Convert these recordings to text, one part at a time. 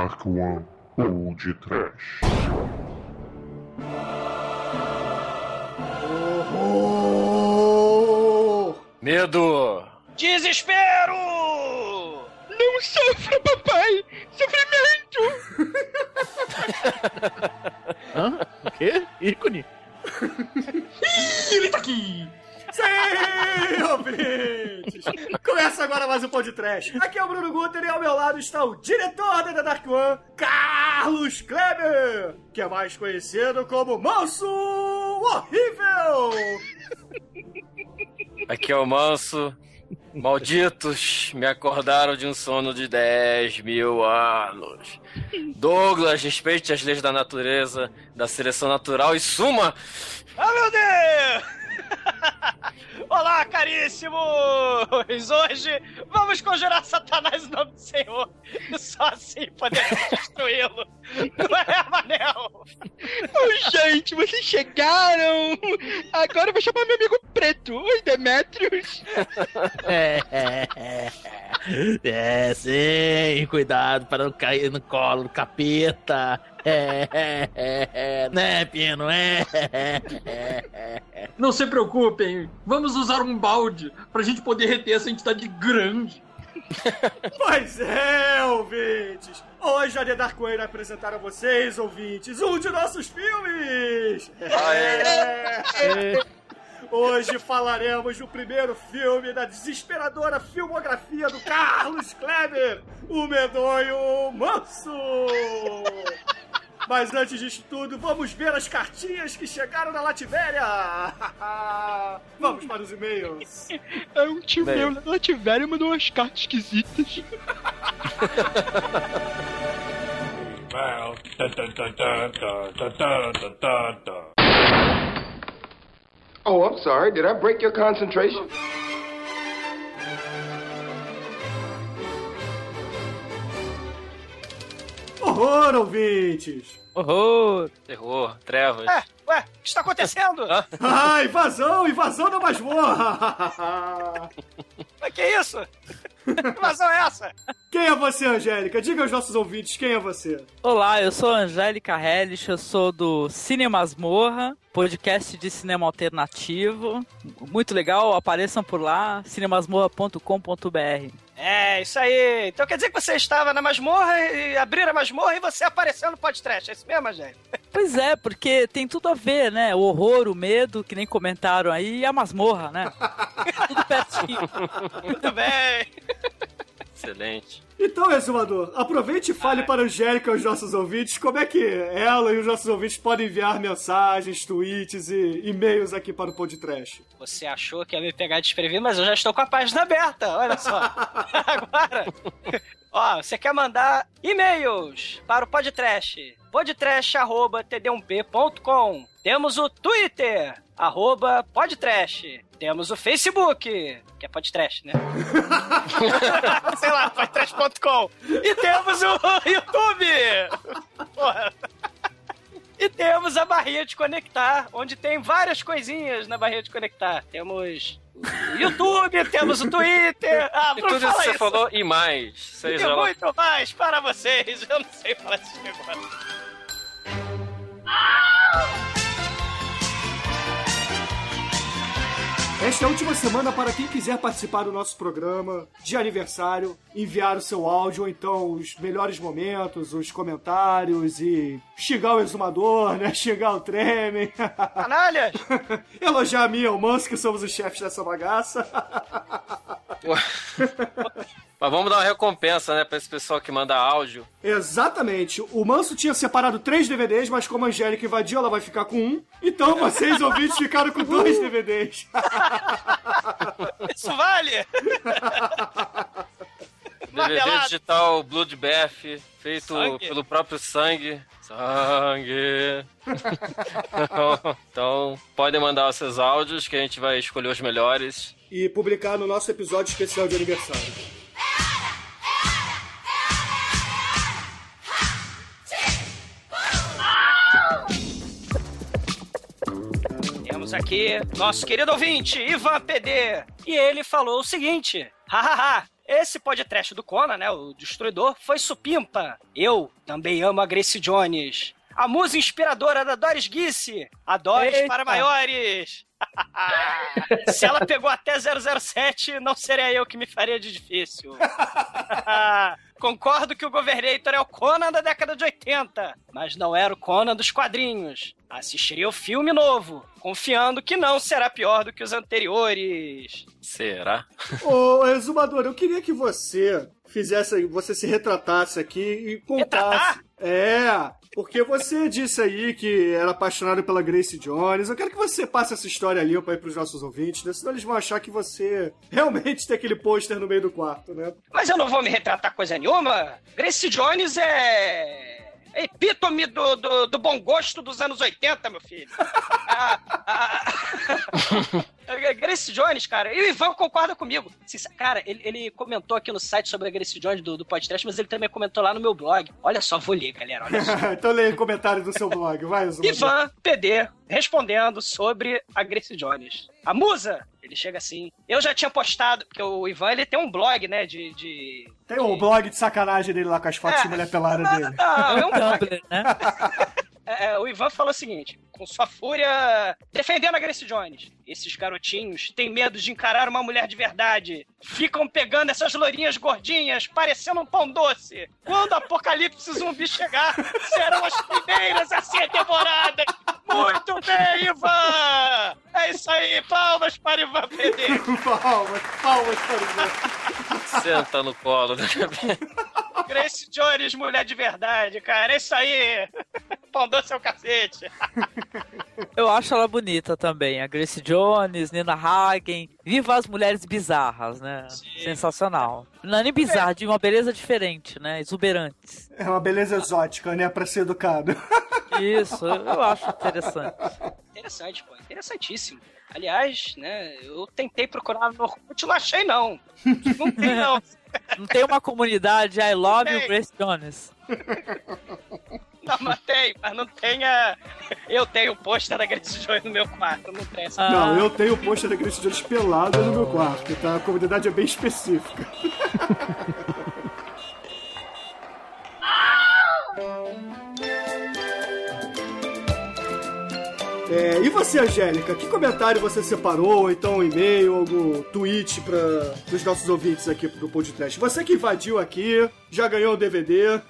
Dark One ou de Trash. Horror! Medo! Desespero! Não sofra, papai! Sofrimento! Hã? O quê? Ícone? Ih, ele tá aqui! Sim, ouvintes! Começa agora mais um podcast. Aqui é o Bruno Guter e ao meu lado está o diretor da The Dark One, Carlos Kleber, que é mais conhecido como Manso Horrível! Aqui é o Manso. Malditos, me acordaram de um sono de 10 mil anos. Douglas, respeite as leis da natureza, da seleção natural e suma! Ah, meu Deus! Olá, caríssimos! Hoje vamos conjurar Satanás em nome do Senhor. E só assim podemos destruí-lo. Não é, Manel? Oh, gente, vocês chegaram! Agora eu vou chamar meu amigo preto. Oi, Demetrius! É, é, é. É, sim, cuidado para não cair no colo do capeta. É, é, é, é, né, Pino? É, é, é. Não se preocupem, vamos usar um balde pra gente poder reter essa entidade grande. pois é, ouvintes! Hoje a The Dark Way vai apresentar a vocês, ouvintes, um de nossos filmes! É. Hoje falaremos do primeiro filme da desesperadora filmografia do Carlos Kleber, o medonho Manso! Mas antes disso tudo, vamos ver as cartinhas que chegaram da Lativéria! vamos para os e-mails! É um tio Bem. meu na Lativéria mandou umas cartas esquisitas. Oh, I'm sorry. Did I break your concentration? Horror, ouvintes! Horror! Terror, trevas. É, ué, o que está acontecendo? Ah, invasão! Invasão da masmorra! Mas que isso? Que invasão é essa? Quem é você, Angélica? Diga aos nossos ouvintes quem é você. Olá, eu sou a Angélica Hellish, eu sou do Cine Masmorra, podcast de cinema alternativo. Muito legal, apareçam por lá, cinemasmorra.com.br. É, isso aí. Então quer dizer que você estava na masmorra e abriram a masmorra e você apareceu no podcast. É isso mesmo, gente? Pois é, porque tem tudo a ver, né? O horror, o medo, que nem comentaram aí, e a masmorra, né? tudo pertinho. Tudo bem. Excelente. Então, exumador, aproveite e fale para a Angélica e os nossos ouvintes como é que ela e os nossos ouvintes podem enviar mensagens, tweets e e-mails aqui para o podcast. Você achou que ia me pegar desprevenido, mas eu já estou com a página aberta. Olha só. Agora. Ó, você quer mandar e-mails para o podcast? podcast.td1p.com Temos o Twitter, arroba podtrash. Temos o Facebook, que é podtrash, né? Sei lá, podtrash.com. E temos o YouTube. Porra. E temos a barrinha de conectar, onde tem várias coisinhas na barrinha de conectar. Temos o YouTube, temos o Twitter. Ah, E tudo isso que você falou e mais. Seja E lá. muito mais para vocês. Eu não sei falar esse negócio. Esta é a última semana para quem quiser participar do nosso programa de aniversário, enviar o seu áudio ou então os melhores momentos, os comentários e xingar o exumador, né? Xingar o Tremen, Canalhas! elogiar a mim e o Manso, que somos os chefes dessa bagaça. Mas vamos dar uma recompensa, né, pra esse pessoal que manda áudio. Exatamente. O Manso tinha separado três DVDs, mas como a Angélica invadiu, ela vai ficar com um. Então vocês, ouvintes, ficaram com dois DVDs. Isso vale! DVD digital Bloodbath, feito Sangue. pelo próprio sangue. Sangue. então, então, podem mandar os seus áudios que a gente vai escolher os melhores. e publicar no nosso episódio especial de aniversário. Temos aqui nosso querido ouvinte, Ivan PD. E ele falou o seguinte: hahaha. esse podcast do Conan, né, o Destruidor, foi supimpa. Eu também amo a Grace Jones. A musa inspiradora da Doris Guisse. A Doris Eita. para maiores. Se ela pegou até 007, não seria eu que me faria de difícil. Concordo que o Governator é o Conan da década de 80, mas não era o Conan dos quadrinhos. Assistiria o filme novo, confiando que não será pior do que os anteriores. Será? Ô, Exumador, eu queria que você fizesse, você se retratasse aqui e contasse. Retratar? É, porque você disse aí que era apaixonado pela Grace Jones. Eu quero que você passe essa história limpa aí pros nossos ouvintes, né? senão eles vão achar que você realmente tem aquele pôster no meio do quarto, né? Mas eu não vou me retratar coisa nenhuma. Grace Jones é. é epítome do, do, do bom gosto dos anos 80, meu filho. Ah, ah, Grace Jones, cara, e o Ivan concorda comigo. Cara, ele, ele comentou aqui no site sobre a Grace Jones do, do podcast, mas ele também comentou lá no meu blog. Olha só, vou ler, galera, olha só. então leia o comentário do seu blog, vai, Exumador. Ivan PD respondendo sobre a Grace Jones. A musa, ele chega assim. Eu já tinha postado, porque o Ivan ele tem um blog, né, de. de... Tem o blog de sacanagem dele lá com as fotos É. de mulher pelada dele. Não, é um. Tumblr, né? É, é, o Ivan falou o seguinte, com sua fúria defendendo a Grace Jones. Esses garotinhos têm medo de encarar uma mulher de verdade. Ficam pegando essas lourinhas gordinhas, parecendo um pão doce. Quando o apocalipse zumbi chegar, serão as primeiras a ser devoradas. Muito bem, Ivan! É isso aí, palmas para Ivan PD. palmas, palmas para o Ivan. Senta no colo da Grace Jones, mulher de verdade, cara. É isso aí. Pão doce é o cacete. Eu acho ela bonita também. A Grace Jones, Nina Hagen. Viva as mulheres bizarras, né? Sensacional. Não é nem bizarra, de uma beleza diferente, né? Exuberantes. É uma beleza exótica, né? Pra ser educado. Isso, eu eu acho interessante. Interessante, pô. Interessantíssimo. Aliás, né, eu tentei procurar no Orkut, não achei não. Não tem não. Não tem uma comunidade I love you, Tem. Grace Jones. Não, mas tem, mas não tem a... Eu tenho o pôster da Grace Jones no meu quarto, não tem essa. Ah. Não, eu tenho o pôster da Grace Jones pelada no meu quarto, tá? A comunidade é bem específica. É, e você, Angélica, que comentário você separou, ou então um e-mail, algum tweet para os nossos ouvintes aqui do podcast? Você que invadiu aqui, já ganhou o DVD.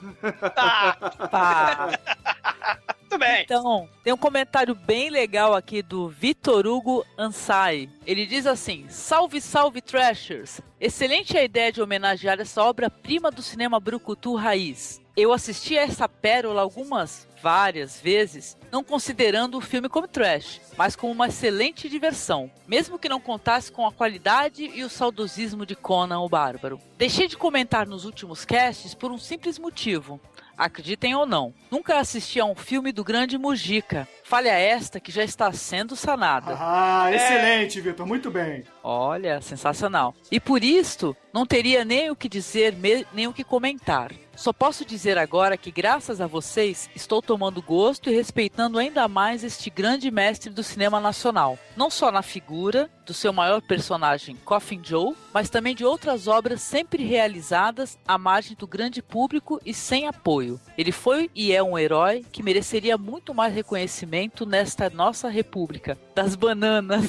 Pá. Tudo bem. Então, tem um comentário bem legal aqui do Vitor Hugo Ansai. Ele diz assim: Salve, salve, Trashers! Excelente a ideia de homenagear essa obra-prima do cinema brucutu raiz. Eu assisti a essa pérola algumas, várias vezes, não considerando o filme como trash, mas como uma excelente diversão, mesmo que não contasse com a qualidade e o saudosismo de Conan o Bárbaro. Deixei de comentar nos últimos casts por um simples motivo. Acreditem ou não, nunca assisti a um filme do grande Mujica. Falha esta que já está sendo sanada. Ah, excelente, Vitor, muito bem. Olha, sensacional. E por isto, não teria nem o que dizer, nem o que comentar. Só posso dizer agora que, graças a vocês, estou tomando gosto e respeitando ainda mais este grande mestre do cinema nacional. Não só na figura do seu maior personagem, Coffin Joe, mas também de outras obras sempre realizadas à margem do grande público e sem apoio. Ele foi e é um herói que mereceria muito mais reconhecimento nesta nossa república. Das bananas.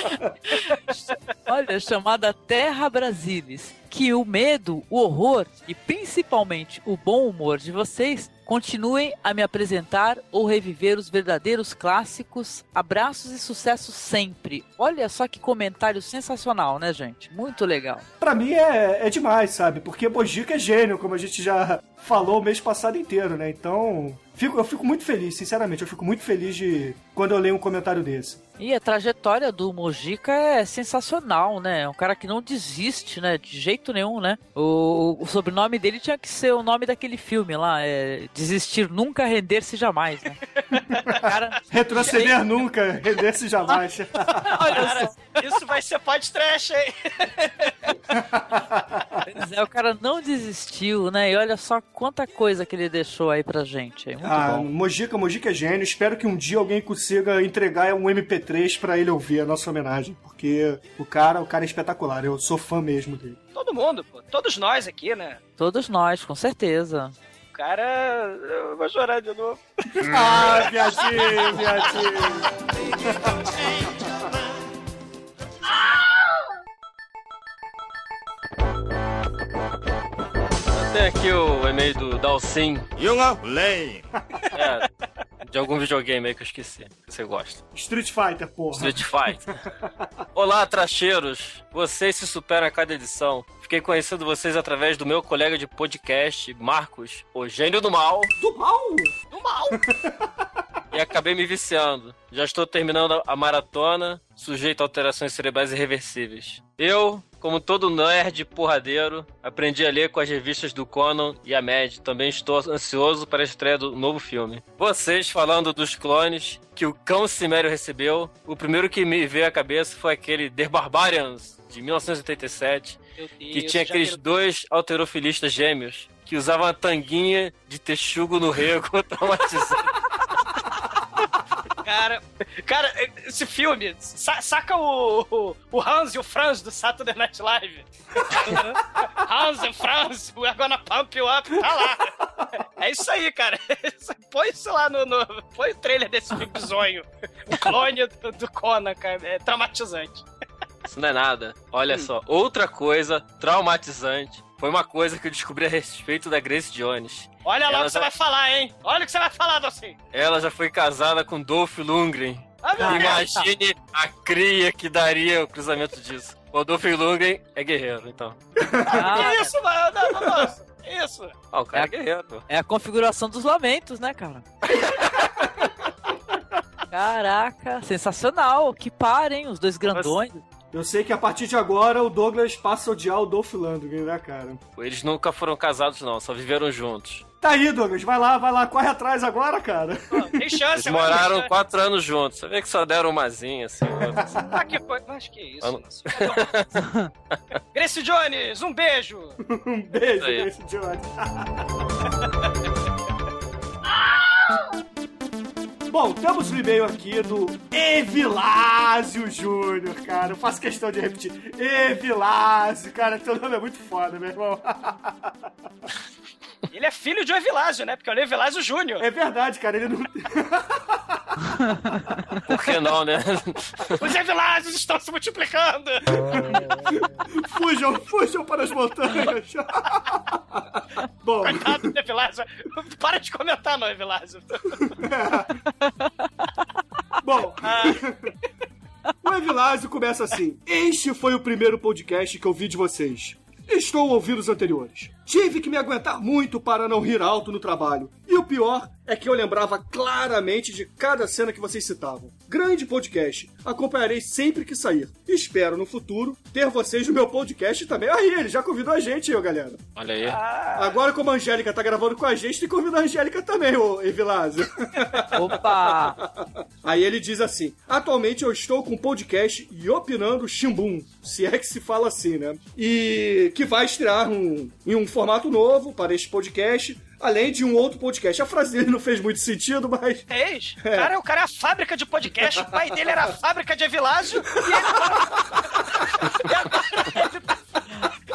Olha, chamada Terra Brasilis. Que o medo, o horror e principalmente o bom humor de vocês continuem a me apresentar ou reviver os verdadeiros clássicos. Abraços e sucesso sempre. Olha só que comentário sensacional, né, gente? Muito legal. Pra mim é, é demais, sabe? Porque Mojica é gênio, como a gente já falou o mês passado inteiro, né? Então, fico, eu fico muito feliz, sinceramente. Eu fico muito feliz de quando eu leio um comentário desse. E a trajetória do Mojica é sensacional, né? É um cara que não desiste, né? De jeito nenhum, né? O, o sobrenome dele tinha que ser o nome daquele filme lá, é Desistir nunca, render-se jamais, né? Cara, Retroceder nunca, render-se jamais. Cara, isso vai ser pode trash, hein? pois é, o cara não desistiu, né? E olha só quanta coisa que ele deixou aí pra gente. Muito Ah, bom. Mojica, Mojica é gênio. Espero que um dia alguém consiga entregar um MP3 pra ele ouvir a nossa homenagem. Porque o cara, o cara é espetacular. Eu sou fã mesmo dele. Todo mundo, pô. Todos nós aqui, né? Todos nós, com certeza. Cara. Eu vou chorar de novo. Ah, viadinho, viadinho. Tem aqui o e-mail do Dalcin. Yunga Lane. É, de algum videogame aí que eu esqueci. Que você gosta. Street Fighter, porra. Street Fighter. Olá, tracheiros. Vocês se superam a cada edição. Fiquei conhecendo vocês através do meu colega de podcast, Marcos, o gênio do mal. Do mal? Do mal! e acabei me viciando. Já estou terminando a maratona, sujeito a alterações cerebrais irreversíveis. Eu, como todo nerd porradeiro, aprendi a ler com as revistas do Conan e a Mad. Também estou ansioso para a estreia do novo filme. Vocês falando dos clones que o cão Cimério recebeu, o primeiro que me veio à cabeça foi aquele The Barbarians, de 1987, Meu Deus, que tinha aqueles virou- dois alterofilistas gêmeos que usavam uma tanguinha de texugo no rego traumatizante. Cara, cara, esse filme, sa- saca o, o, o Hans e o Franz do Saturday Night Live. Hans e Franz, we're gonna pump you up, tá lá. É isso aí, cara. Põe isso lá no, no. Põe o trailer desse filme bizonho. O clone do, do Conan, cara. É traumatizante. Isso não é nada. Olha só, outra coisa traumatizante foi uma coisa que eu descobri a respeito da Grace Jones. Olha lá o que você já- vai falar, hein? Olha o que você vai falar, Docinho. Ela já foi casada com Dolph Lundgren. Ah. Imagine a cria que daria o cruzamento disso. O Dolph Lundgren é guerreiro, então. Que isso, mano? Não, não, Isso. Ah, o cara é guerreiro. pô. É a configuração dos lamentos, né, cara? Caraca, sensacional. Que parem, os dois grandões. Eu sei que a partir de agora o Douglas passa a odiar o Dolph Lundgren, né, cara? Eles nunca foram casados, não, só viveram juntos. Tá aí, Douglas. Vai lá, vai lá. Corre atrás agora, cara. Tem chance, Eles moraram chance. quatro anos juntos. Você vê que só deram umazinha, assim. outra, assim. Ah, que coisa. Mas que isso? Ah, não. Nossa. Grace Jones, um beijo. Um beijo, Aí. Grace Jones. Bom, temos um e-mail aqui do Evilásio Júnior, cara. Eu faço questão de repetir. Evilásio, cara, teu nome é muito foda, meu irmão. Ele é filho de Evilásio, né? Porque é o Evilásio Júnior. É verdade, cara, ele não. Por que não, né? Os Evilásios estão se multiplicando. Fujam, fujam para as montanhas. Bom, Coitado do Evilásio. Para de comentar, não, Evilásio. bom. O Evilásio começa assim: Este foi o primeiro podcast que eu vi de vocês. Estou ouvindo os anteriores. Tive que me aguentar muito para não rir alto no trabalho. E o pior é que eu lembrava claramente de cada cena que vocês citavam. Grande podcast. Acompanharei sempre que sair. Espero no futuro ter vocês no meu podcast também. Aí, ele já convidou a gente, eu, galera. Olha aí. Agora, como a Angélica tá gravando com a gente, tem que convidar a Angélica também, ô Evilásio. Opa! Aí ele diz assim: Atualmente eu estou com um podcast e opinando Chimbum, se é que se fala assim, né? E que vai estrear um, em um formato novo para este podcast, além de um outro podcast. A frase dele não fez muito sentido, mas. Fez. O cara, o cara é a fábrica de podcast. O pai dele era a fábrica de Evilásio. E ele e agora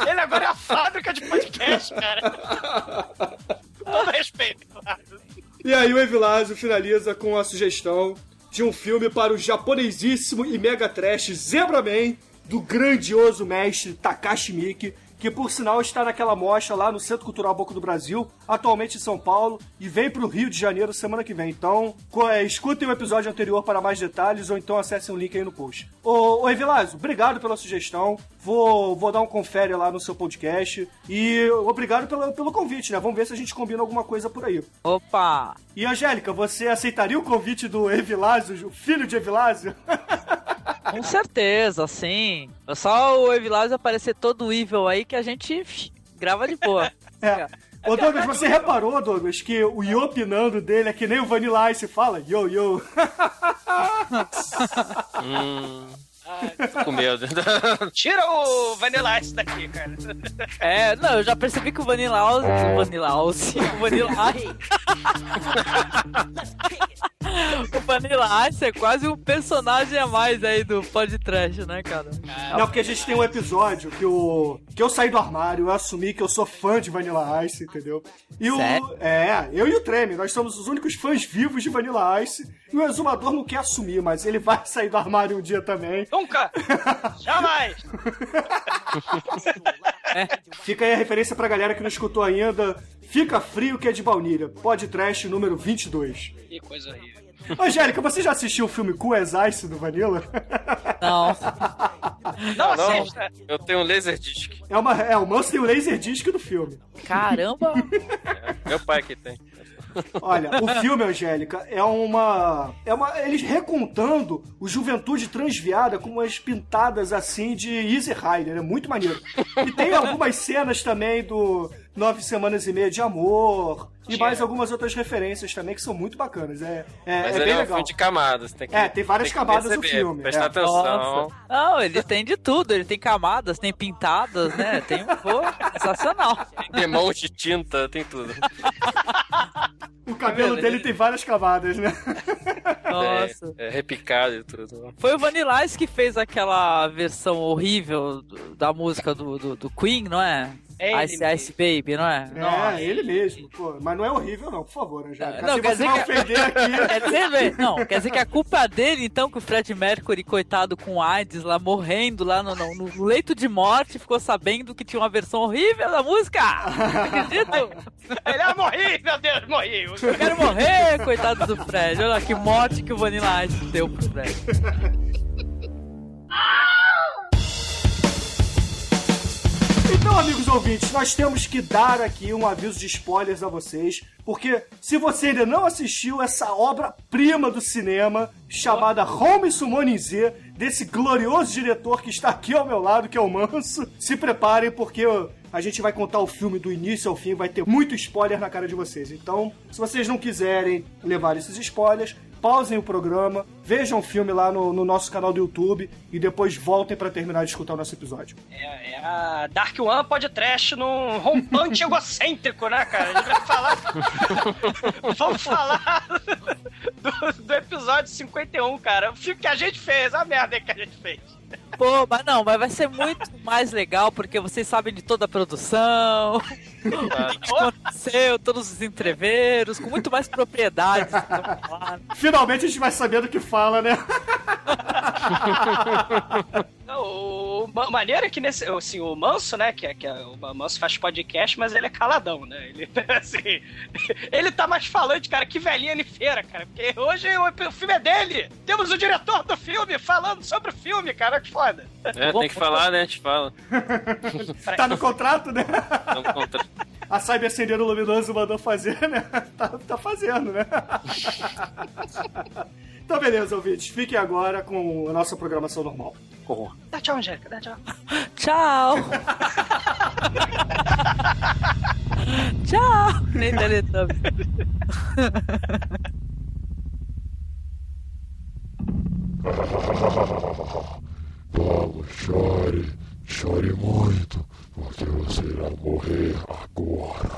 ele... ele agora é a fábrica de podcast, cara. Todo respeito, claro. E aí o Evilásio finaliza com a sugestão de um filme para o japonesíssimo e mega trash Zebra Man, do grandioso mestre Takashi Miike, que por sinal está naquela mostra lá no Centro Cultural Boca do Brasil, atualmente em São Paulo, e vem para o Rio de Janeiro semana que vem. Então, é, escutem o episódio anterior para mais detalhes, ou então acessem o link aí no post. Ô, ô Evilásio, obrigado pela sugestão. Vou, vou dar um confere lá no seu podcast. E obrigado pelo, pelo convite, né? Vamos ver se a gente combina alguma coisa por aí. Opa! E Angélica, você aceitaria o convite do Evilásio, o filho de Evilásio? Com certeza, sim. É só o Evilásio aparecer todo evil aí que a gente grava de boa. É. Ô, Douglas, você reparou, Douglas, que o Yopinando dele é que nem o Vanilla Ice fala? Yo, yo. Hum. Tô com medo. Tira o Vanilla Ice daqui, cara. É, não, eu já percebi que o Vanilla House. O Vanilla House. O Vanilla O Vanilla Ice é quase um personagem a mais aí do podcast, né, cara? Não, porque a gente tem um episódio que o que eu saí do armário, eu assumi que eu sou fã de Vanilla Ice, entendeu? E o Sério? é, eu e o Treme, nós somos os únicos fãs vivos de Vanilla Ice. E o exumador não quer assumir, mas ele vai sair do armário um dia também. Nunca! Jamais! Fica aí a referência pra galera que não escutou ainda. Fica frio que é de baunilha. Podcast número 22. Que coisa horrível. Angélica, você já assistiu o filme Cool as Ice do Vanilla? Não. Não, Não, assista! eu tenho um laser disc. É, uma, é o Monstro tem o laser disc do filme. Caramba! Meu pai que tem. Olha, o filme, Angélica, é uma. É uma. Eles recontando o Juventude Transviada com umas pintadas assim de Easy Rider. É muito maneiro. E tem algumas cenas também do Nove Semanas e Meia de Amor. E mais algumas outras referências também que são muito bacanas. É, é, Mas é ele bem é um legal. filme de camadas. Tem que, É, tem várias que camadas no perceber, filme, Prestar é. atenção. Nossa. Não, ele tem de tudo. Ele tem camadas, tem pintadas, né? Tem um pô, sensacional. Tem demão de tinta, tem tudo. O cabelo dele tem várias camadas, né? Nossa. É, é repicado e tudo. Foi o Vanilla Ice que fez aquela versão horrível do- da música do, do, do Queen, não é? É Ice Ice Baby, não é? É, ele mesmo. Pô, mas não é horrível, não, por favor, Angélica. Não, Se quer você dizer vai que-. Quer dizer, não, quer dizer que a culpa é dele, então, que o Fred Mercury, coitado com AIDS, lá morrendo lá no, no- no leito de morte, ficou sabendo que tinha uma versão horrível da música! Não acredito! Ele ah, morri, meu Deus, morri. Eu quero morrer, coitado do Fred. Olha que morte que o Vanilla Ice deu pro Fred. Então, amigos ouvintes, nós temos que dar aqui um aviso de spoilers a vocês, porque se você ainda não assistiu essa obra-prima do cinema chamada Home Summoning Z, desse glorioso diretor que está aqui ao meu lado, que é o Manso, se preparem porque a gente vai contar o filme do início ao fim, vai ter muito spoiler na cara de vocês. Então, se vocês não quiserem levar esses spoilers, pausem o programa, vejam o filme lá no, no nosso canal do YouTube e depois voltem para terminar de escutar o nosso episódio. É, é a Dark One pode trash num rompante egocêntrico, né, cara? A gente vai falar. Vamos falar do, do episódio 51, cara. O filme que a gente fez, a merda que a gente fez. Pô, mas não, mas vai ser muito mais legal porque vocês sabem de toda a produção, o que aconteceu, todos os entreveros, com muito mais propriedades. Finalmente a gente vai saber do que fala, né? O ma- maneiro é que nesse, assim, o Manso, né, que, é, que é, o Manso faz podcast, mas ele é caladão, né? Ele, assim, ele tá mais falante, cara, que velhinha de feira, cara, porque hoje o, o filme é dele. Temos o diretor do filme falando sobre o filme, cara, que foda. É, tem que falar, né? A gente fala. Tá no contrato, né? Vamos contra... A Cyber Acendendo Luminoso mandou fazer, né? Tá, tá fazendo, né? Então, beleza, ouvintes. Fiquem agora com a nossa programação normal. Dá tchau, Angélica, dá tchau. Tchau! Tchau! Nem Teletubbies. Vamos, chore, chore muito, porque você irá morrer agora.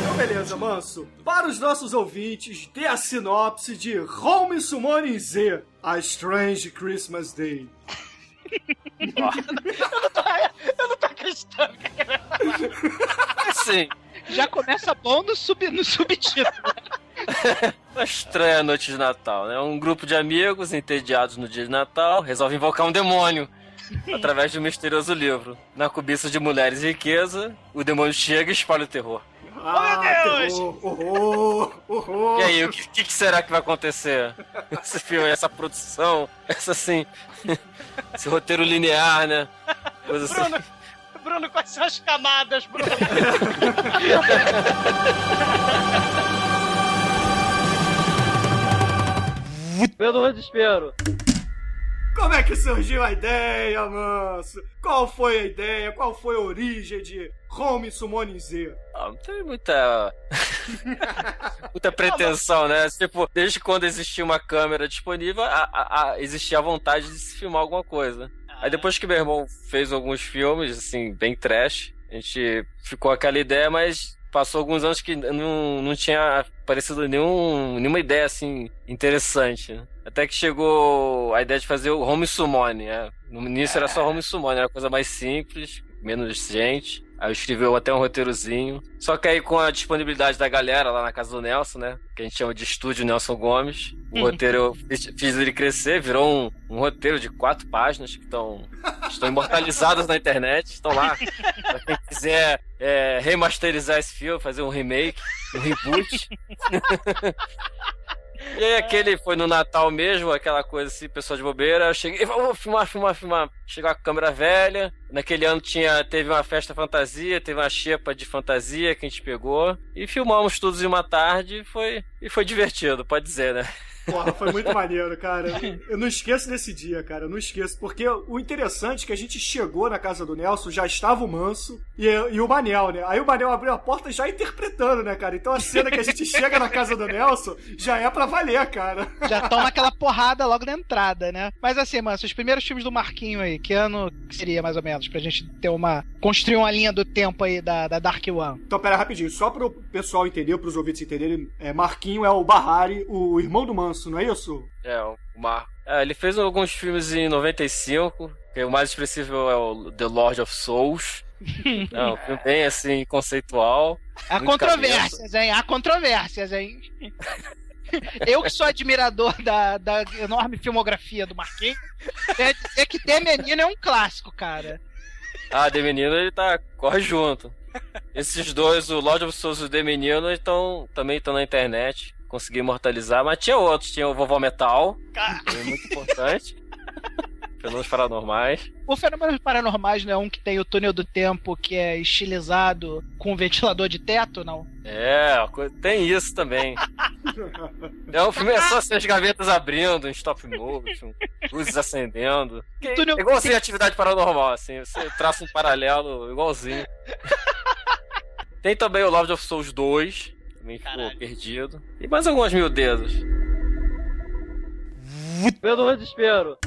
Então, beleza, manso. Para os nossos ouvintes, dê a sinopse de Home Summoning Z, A Strange Christmas Day. Eu não tô acreditando, cara. Assim, Já começa bom no, sub, no subtítulo. uma estranha noite de Natal, né? Um grupo de amigos entediados no dia de Natal resolve invocar um demônio através de um misterioso livro. Na cobiça de mulheres e riqueza, o demônio chega e espalha o terror. Ah, meu Deus! terror, horror, horror. E aí, o que, que- que será que vai acontecer? Esse filme, essa produção, essa assim. Esse roteiro linear, né? Coisa assim. Bruno, Bruno, quais são as camadas, Bruno? Pelo desespero. Como é que surgiu a ideia, manso? Qual foi a ideia? Qual foi a origem de Home Summoning Z? Ah, não tem muita. muita pretensão, né? Tipo, desde quando existia uma câmera disponível, a, a, a- existia a vontade de se filmar alguma coisa. Aí depois que meu irmão fez alguns filmes, assim, bem trash, a gente ficou aquela ideia, mas passou alguns anos que não, não tinha aparecido nenhum, nenhuma ideia, assim, interessante. né? Até que chegou a ideia de fazer o Home Summon, né? No início era só Home Summon, era coisa mais simples, menos gente. Aí eu escrevi até um roteirozinho. Só que aí com a disponibilidade da galera lá na casa do Nelson, né? Que a gente chama de estúdio Nelson Gomes. O roteiro eu fiz, fiz ele crescer, virou um, um roteiro de quatro páginas que estão estão imortalizadas na internet. Estão lá. Pra quem quiser é, remasterizar esse filme, fazer um remake, um reboot. E aí aquele foi no Natal mesmo, aquela coisa assim, pessoal de bobeira. Eu cheguei, vamos filmar, filmar, filmar. Chegou a câmera velha. Naquele ano tinha, teve uma festa fantasia, teve uma xepa de fantasia que a gente pegou. E filmamos todos em uma tarde e foi, e foi divertido, pode dizer, né? Porra, foi muito maneiro, cara. Eu não esqueço desse dia, cara. Eu não esqueço. Porque o interessante é que a gente chegou na casa do Nelson, já estava o Manso e, e o Manel, né? Aí o Manel abriu a porta já interpretando, né, cara? Então a cena que a gente chega na casa do Nelson já é pra valer, cara. Já toma aquela porrada logo na entrada, né? Mas assim, mano, os primeiros filmes do Marquinho aí, que ano seria mais ou menos? Pra gente ter uma. construir uma linha do tempo aí da, da Dark One. Então, pera rapidinho, só pro pessoal entender, pros ouvintes entenderem, é, Marquinho é o Bahari, o irmão do Manso, não é isso? É, o Mar. É, ele fez alguns filmes em 95, que o mais expressivo é o The Lord of Souls. É um filme bem assim, conceitual. Há controvérsias, hein? Há controvérsias, hein? Eu que sou admirador da, da enorme filmografia do Marquinhos, quer dizer que The Menino é um clássico, cara. Ah, The Menino ele tá. corre junto. Esses dois, o Lord of Souls e o The Menino, estão também estão na internet. Consegui imortalizar, mas tinha outros, tinha o Vovó Metal, que é muito importante. Fenômenos paranormais. O Fenômenos Paranormais não é um que tem o túnel do tempo que é estilizado com um ventilador de teto, não? É, tem isso também. É, o filme é só assim, as gavetas abrindo em stop motion, luzes acendendo. É Túnel- igual assim, atividade paranormal, assim, você traça um paralelo igualzinho. Tem também o Lord of Souls 2, também ficou perdido. E mais algumas mil dedos. Pelo desespero.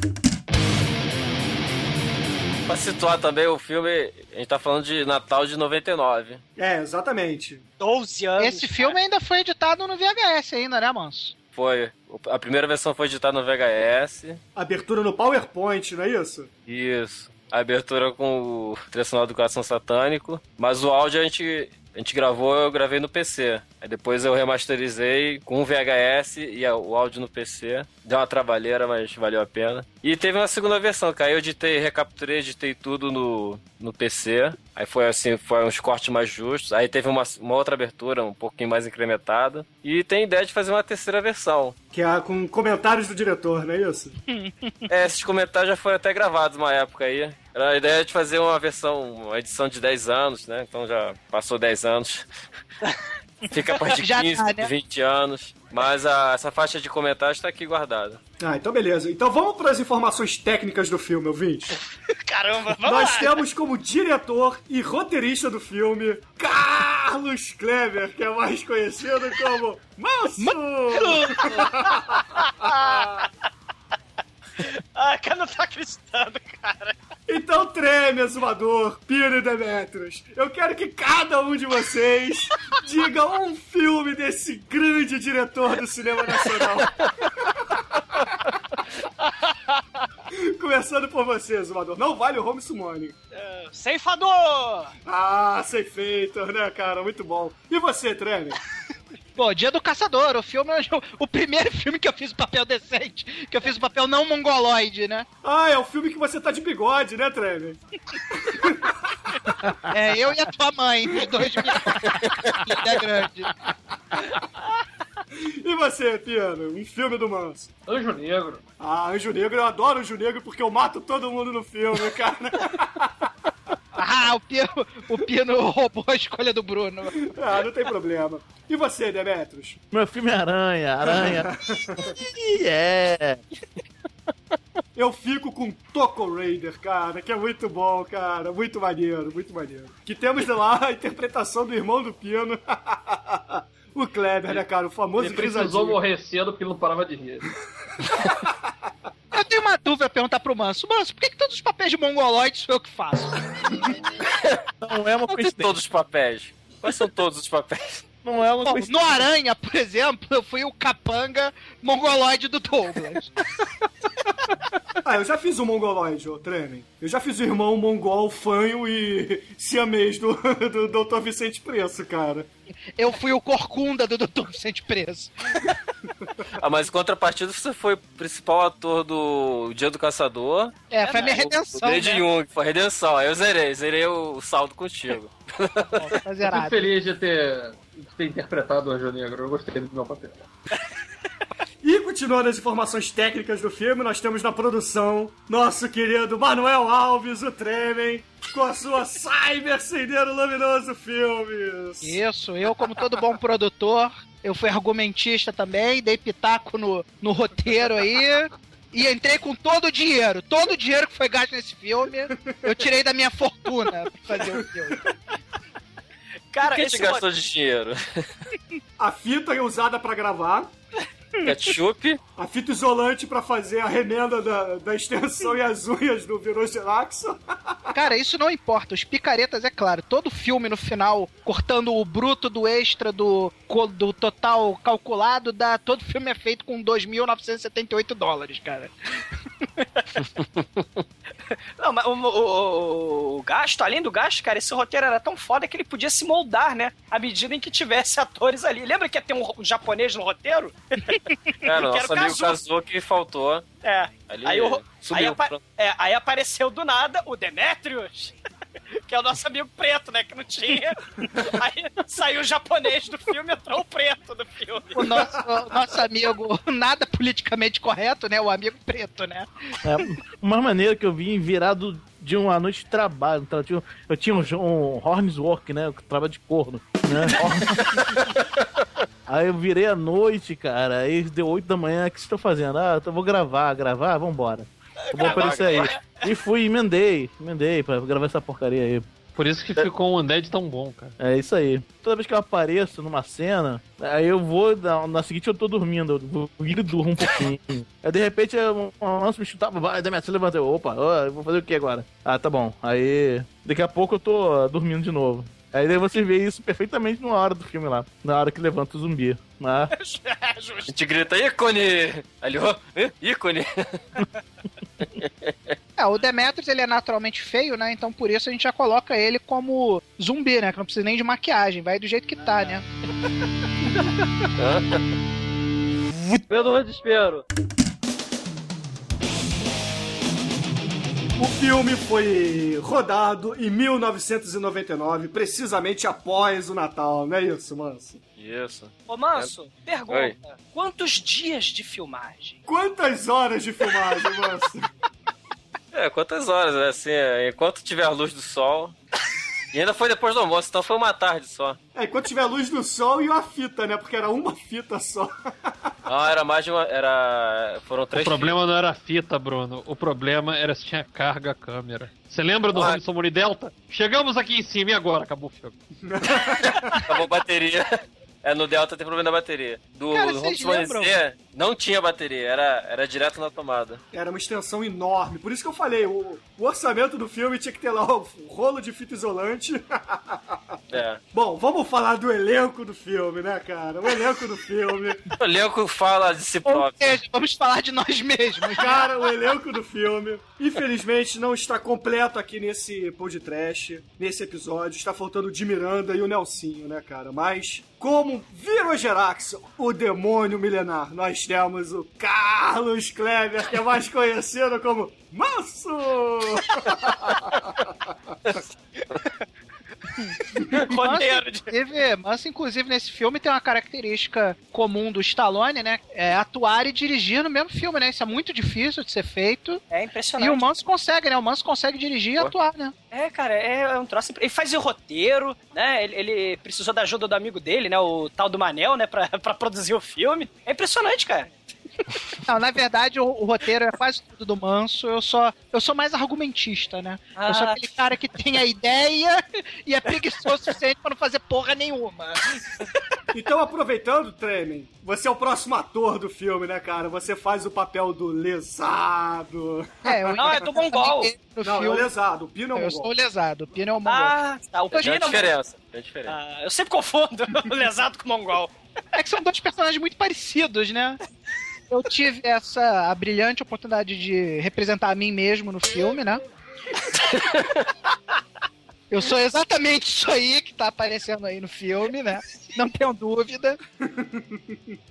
Pra situar também o filme, a gente tá falando de Natal de 99. É, exatamente. 12 anos. Esse filme ainda foi editado no VHS ainda, né, Manso? Foi. A primeira versão foi editada no VHS. Abertura no PowerPoint, não é isso? Isso. A abertura com o sonora do Coração Satânico. Mas o áudio a gente, a gente gravou, eu gravei no PC. Aí depois eu remasterizei com o VHS e o áudio no PC. Deu uma trabalheira, mas valeu a pena. E teve uma segunda versão, que aí eu editei, recapturei, editei tudo no, no PC. Aí foi assim, foi uns cortes mais justos. Aí teve uma, uma outra abertura, um pouquinho mais incrementada. E tem ideia de fazer uma terceira versão. Que é com comentários do diretor, não é isso? É, esses comentários já foram até gravados uma época aí. Era a ideia de fazer uma versão, uma edição de 10 anos, né? Então já passou 10 anos. Fica a partir de Já 15, tá, né? 20 anos. Mas a- essa faixa de comentários está aqui guardada. Ah, então beleza. Então vamos para as informações técnicas do filme, ouvinte. Caramba, vamos Nós lá. temos como diretor e roteirista do filme Carlos Kleber, que é mais conhecido como Manso! Ah, cara, não tá acreditando, cara. Então treme, Azumador, Pino e Demetrius. Eu quero que cada um de vocês diga um filme desse grande diretor do cinema nacional. Começando por você, Azumador. Não vale o Home Summoning. Ceifador! Ah, Seifator, né, cara? Muito bom. E você, Treme? Pô, Dia do Caçador, o filme, é o- o primeiro filme que eu fiz o papel decente, que eu fiz o papel não mongoloide, né? Ah, é o filme que você tá de bigode, né, Treme? É, eu e a tua mãe, os dois Ilha Grande. E você, Piano? Um filme do Manso. Anjo Negro. Ah, Anjo Negro, eu adoro Anjo Negro porque eu mato todo mundo no filme, cara. Ah, o Pino, o Pino roubou a escolha do Bruno. Ah, não tem problema. E você, Demetrius? Meu filme é Aranha, Aranha. Ih, é. Eu fico com Toco Raider, cara, que é muito bom, cara. Muito maneiro, muito maneiro. Que temos lá a interpretação do irmão do Pino. o Kleber, né, cara? O famoso Ele precisou grisadinho. morrer cedo porque ele não parava de rir. Eu tenho uma dúvida a perguntar pro Manso. Manso, por que, que todos os papéis de mongoloide sou eu que faço? Não é uma Não coincidência. todos os papéis. Quais são todos os papéis? Não é uma Bom, coincidência. no Aranha, por exemplo, eu fui o capanga mongoloide do Douglas. Ah, eu já fiz o mongoloide, ô Tremen. Eu já fiz o irmão mongol, fanho e siamês do, do Dr. Vicente Preço, cara. Eu fui o corcunda do Dr. Vicente Preso. Ah, mas em contrapartida você foi o principal ator do Dia do Caçador. É, foi a minha O redenção, Lady né? Jung, foi a redenção. Aí eu zerei, zerei o saldo contigo. Tá Fico feliz de ter, ter interpretado o Anjo Negro. Eu gostei do meu papel. E continuando as informações técnicas do filme, nós temos na produção nosso querido Manuel Alves, o Tremen, com a sua Cyber Luminoso Filmes. Isso, eu, como todo bom produtor, eu fui argumentista também, dei pitaco no, no roteiro aí. E entrei com todo o dinheiro. Todo o dinheiro que foi gasto nesse filme, eu tirei da minha fortuna pra fazer o filme. Cara, te gastou de dinheiro? A fita é usada pra gravar, Ketchup? a fita isolante pra fazer a remenda da, da extensão e as unhas do Virogelaxo. Cara, isso não importa. Os picaretas, é claro, todo filme no final, cortando o bruto do extra do, do total calculado, dá, todo filme é feito com 2.978 dólares, cara. Não, mas o, o- o- gasto, além do gasto, cara, esse roteiro era tão foda que ele podia se moldar, né? À medida em que tivesse atores ali. Lembra que ia ter um, um japonês no roteiro? Cara, Eu nosso amigo casou que faltou. É. Ali Aí, o- subiu. aí, apa- é, aí apareceu do nada o Demetrius. Que é o nosso amigo preto, né? Que não tinha. Aí saiu o japonês do filme, entrou o preto do filme. O nosso, o nosso amigo, nada politicamente correto, né? O amigo preto, né? É, uma maneira que eu vim virado de uma noite de trabalho. Então, eu tinha, eu tinha um, um Hornswork, né? Eu trabalho de corno. Né? aí eu virei à noite, cara. Aí deu 8 da manhã. O que vocês estão fazendo? Ah, eu vou gravar, gravar, vambora. Eu vou Gravar, aparecer aí. E fui, emendei, emendei pra gravar essa porcaria aí. Por isso que ficou um Undead tão bom, cara. É isso aí. Toda vez que eu apareço numa cena, aí eu vou, na, na seguinte eu tô dormindo, eu vou ir e durmo um pouquinho. aí de repente um lance me chutava, vai, Demetrio, você levanta. Eu, Opa, ó, eu vou fazer o que agora? Ah, tá bom. Aí daqui a pouco eu tô dormindo de novo. Aí daí você vê isso perfeitamente na hora do filme lá, na hora que levanta o zumbi. Mas, É, A gente grita, ícone! Ali, ó, ícone! É, o Demetrius ele é naturalmente feio, né? Então por isso a gente já coloca ele como zumbi, né? Que não precisa nem de maquiagem, vai do jeito que tá, né? Pelo desespero. O filme foi rodado em 1999, precisamente após o Natal, não é isso, Manso? Isso. Ô, Manso, pergunta. Oi. Quantos dias de filmagem? Quantas horas de filmagem, Manso? É, quantas horas, né? Assim, é, enquanto tiver a luz do sol. E ainda foi depois do almoço, então foi uma tarde só. É, enquanto tiver a luz do sol e uma fita, né? Porque era uma fita só. Não, era mais de uma. Era. Foram O três problema não era a fita, Bruno. O problema era se tinha carga a câmera. Você lembra do Ah. Robinson Delta? Chegamos aqui em cima e agora? Acabou o filme. Acabou a bateria. É, no Delta tem problema da bateria. Do, Cara, do vocês Robson lembram? Z, não tinha bateria, era, era direto na tomada. Era uma extensão enorme. Por isso que eu falei, o, o orçamento do filme tinha que ter lá o rolo de fita isolante. É. Bom, vamos falar do elenco do filme, né, cara? O elenco do filme. O Leuco fala de si Ou próprio. seja, vamos falar de nós mesmos. Cara, o elenco do filme, infelizmente, não está completo aqui nesse podcast, nesse episódio. Está faltando o de Miranda e o Nelsinho, né, cara? Mas, como Virogerax, o demônio milenar, nós temos o Carlos Kleber, que é mais conhecido como Manso! Roteiro de... Inclusive, Manso, inclusive, nesse filme tem uma característica comum do Stallone, né? É atuar e dirigir no mesmo filme, né? Isso é muito difícil de ser feito. É E impressionante. o Manso consegue, né? O Manso consegue dirigir e Pô. atuar, né? É, cara, é um troço. Ele faz o roteiro, né? Ele, ele precisou da ajuda do amigo dele, né? O tal do Manel, né? Pra, pra produzir o filme. É impressionante, cara. Não, na verdade, o, o roteiro é quase tudo do Manso. Eu só, eu sou mais argumentista, né? Eu sou Ah. aquele cara que tem a ideia e é preguiçoso o suficiente pra não fazer porra nenhuma. Então, aproveitando, Tremen, você é o próximo ator do filme, né, cara? Você faz o papel do lesado. É, eu Não, é do Mongol. No Não, é o filme, lesado. O Pino é o eu sou o mongol. lesado, o Pino é o mongol. Ah, tá. O Tem uma Pino. diferença. Tem uma diferença. Ah, eu sempre confundo o lesado com o mongol. É que são dois personagens muito parecidos, né? Eu tive essa a brilhante oportunidade de representar a mim mesmo no filme, né? Eu sou exatamente isso aí que tá aparecendo aí no filme, né? Não tenho dúvida.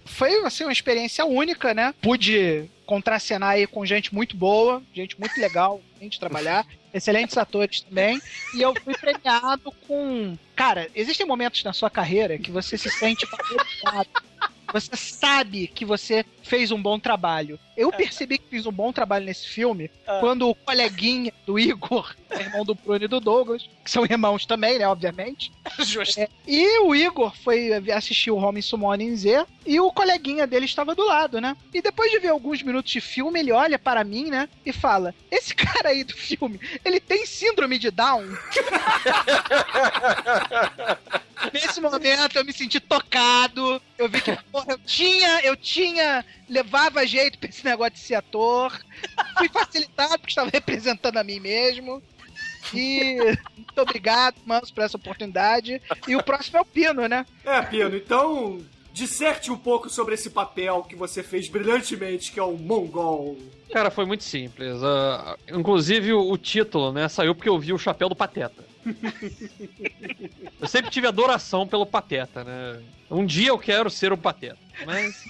Foi, assim, uma experiência única, né? Pude contracenar aí com gente muito boa, gente muito legal, gente trabalhar, excelentes atores também. E eu fui premiado com. Cara, existem momentos na sua carreira que você se sente valorizado. Você sabe que você fez um bom trabalho. Eu percebi que fiz um bom trabalho nesse filme quando o coleguinha do Igor, irmão do Bruno e do Douglas, que são irmãos também, né, obviamente. Justo. É, e o Igor foi assistir o Home Summoning Z e o coleguinha dele estava do lado, né? E depois de ver alguns minutos de filme, ele olha para mim, né? E fala: Esse cara aí do filme, ele tem síndrome de Down? Nesse momento eu me senti tocado. Eu vi que porra, eu tinha, eu tinha, levava jeito pra esse negócio de ser ator. Fui facilitado porque estava representando a mim mesmo. E muito obrigado, Manso, por essa oportunidade. E o próximo é o Pino, né? É, Pino, então disserte um pouco sobre esse papel que você fez brilhantemente, que é o mongol. Cara, foi muito simples. Ah, inclusive o, o título, né, saiu porque eu vi o chapéu do Pateta. Eu sempre tive adoração pelo Pateta, né? Um dia eu quero ser o Pateta, mas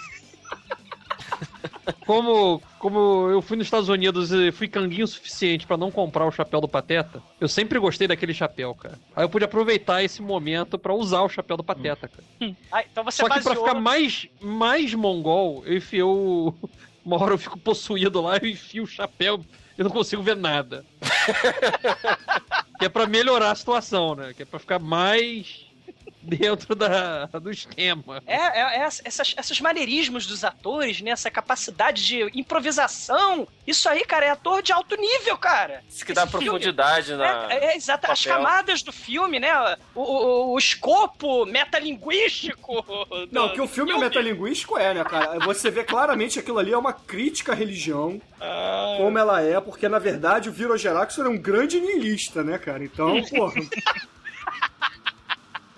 como como eu fui nos Estados Unidos e fui canguinho o suficiente pra não comprar o chapéu do Pateta, eu sempre gostei daquele chapéu, cara. Aí eu pude aproveitar esse momento pra usar o chapéu do Pateta, cara. Ah, então você Só que pra baseou... ficar mais, mais mongol, eu enfiei o. Uma hora eu fico possuído lá, eu enfio o chapéu, eu não consigo ver nada. que é pra melhorar a situação, né? Que é pra ficar mais dentro da, do esquema. É, é, é essas, esses maneirismos dos atores, né? Essa capacidade de improvisação. Isso aí, cara, é ator de alto nível, cara. Isso que dá Esse filme- profundidade na. É, é, exato. As camadas do filme, né? O, o, o escopo metalinguístico. Não, do- que o filme do metalinguístico é, né, cara? Você vê claramente aquilo ali é uma crítica à religião, Ah, como ela é, porque na verdade o Viro Geraxon é um grande niilista, né, cara? Então, porra.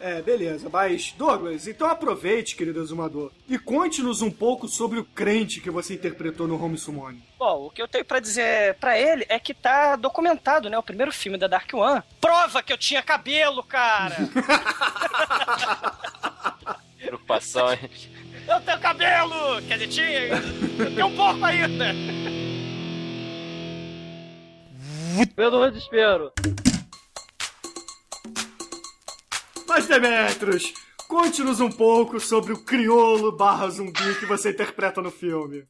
É, beleza, mas Douglas, então aproveite, querido exumador, e conte-nos um pouco sobre o crente que você interpretou no Home Summoning. Bom, o que eu tenho pra dizer pra ele é que tá documentado, né? O primeiro filme da Dark One. Prova que eu tinha cabelo, cara! Preocupação, hein? eu tenho cabelo! Quer dizer, tinha. Eu tenho um pouco ainda! Pelo desespero. Mas Demetrios, conte-nos um pouco sobre o criolo barra zumbi que você interpreta no filme.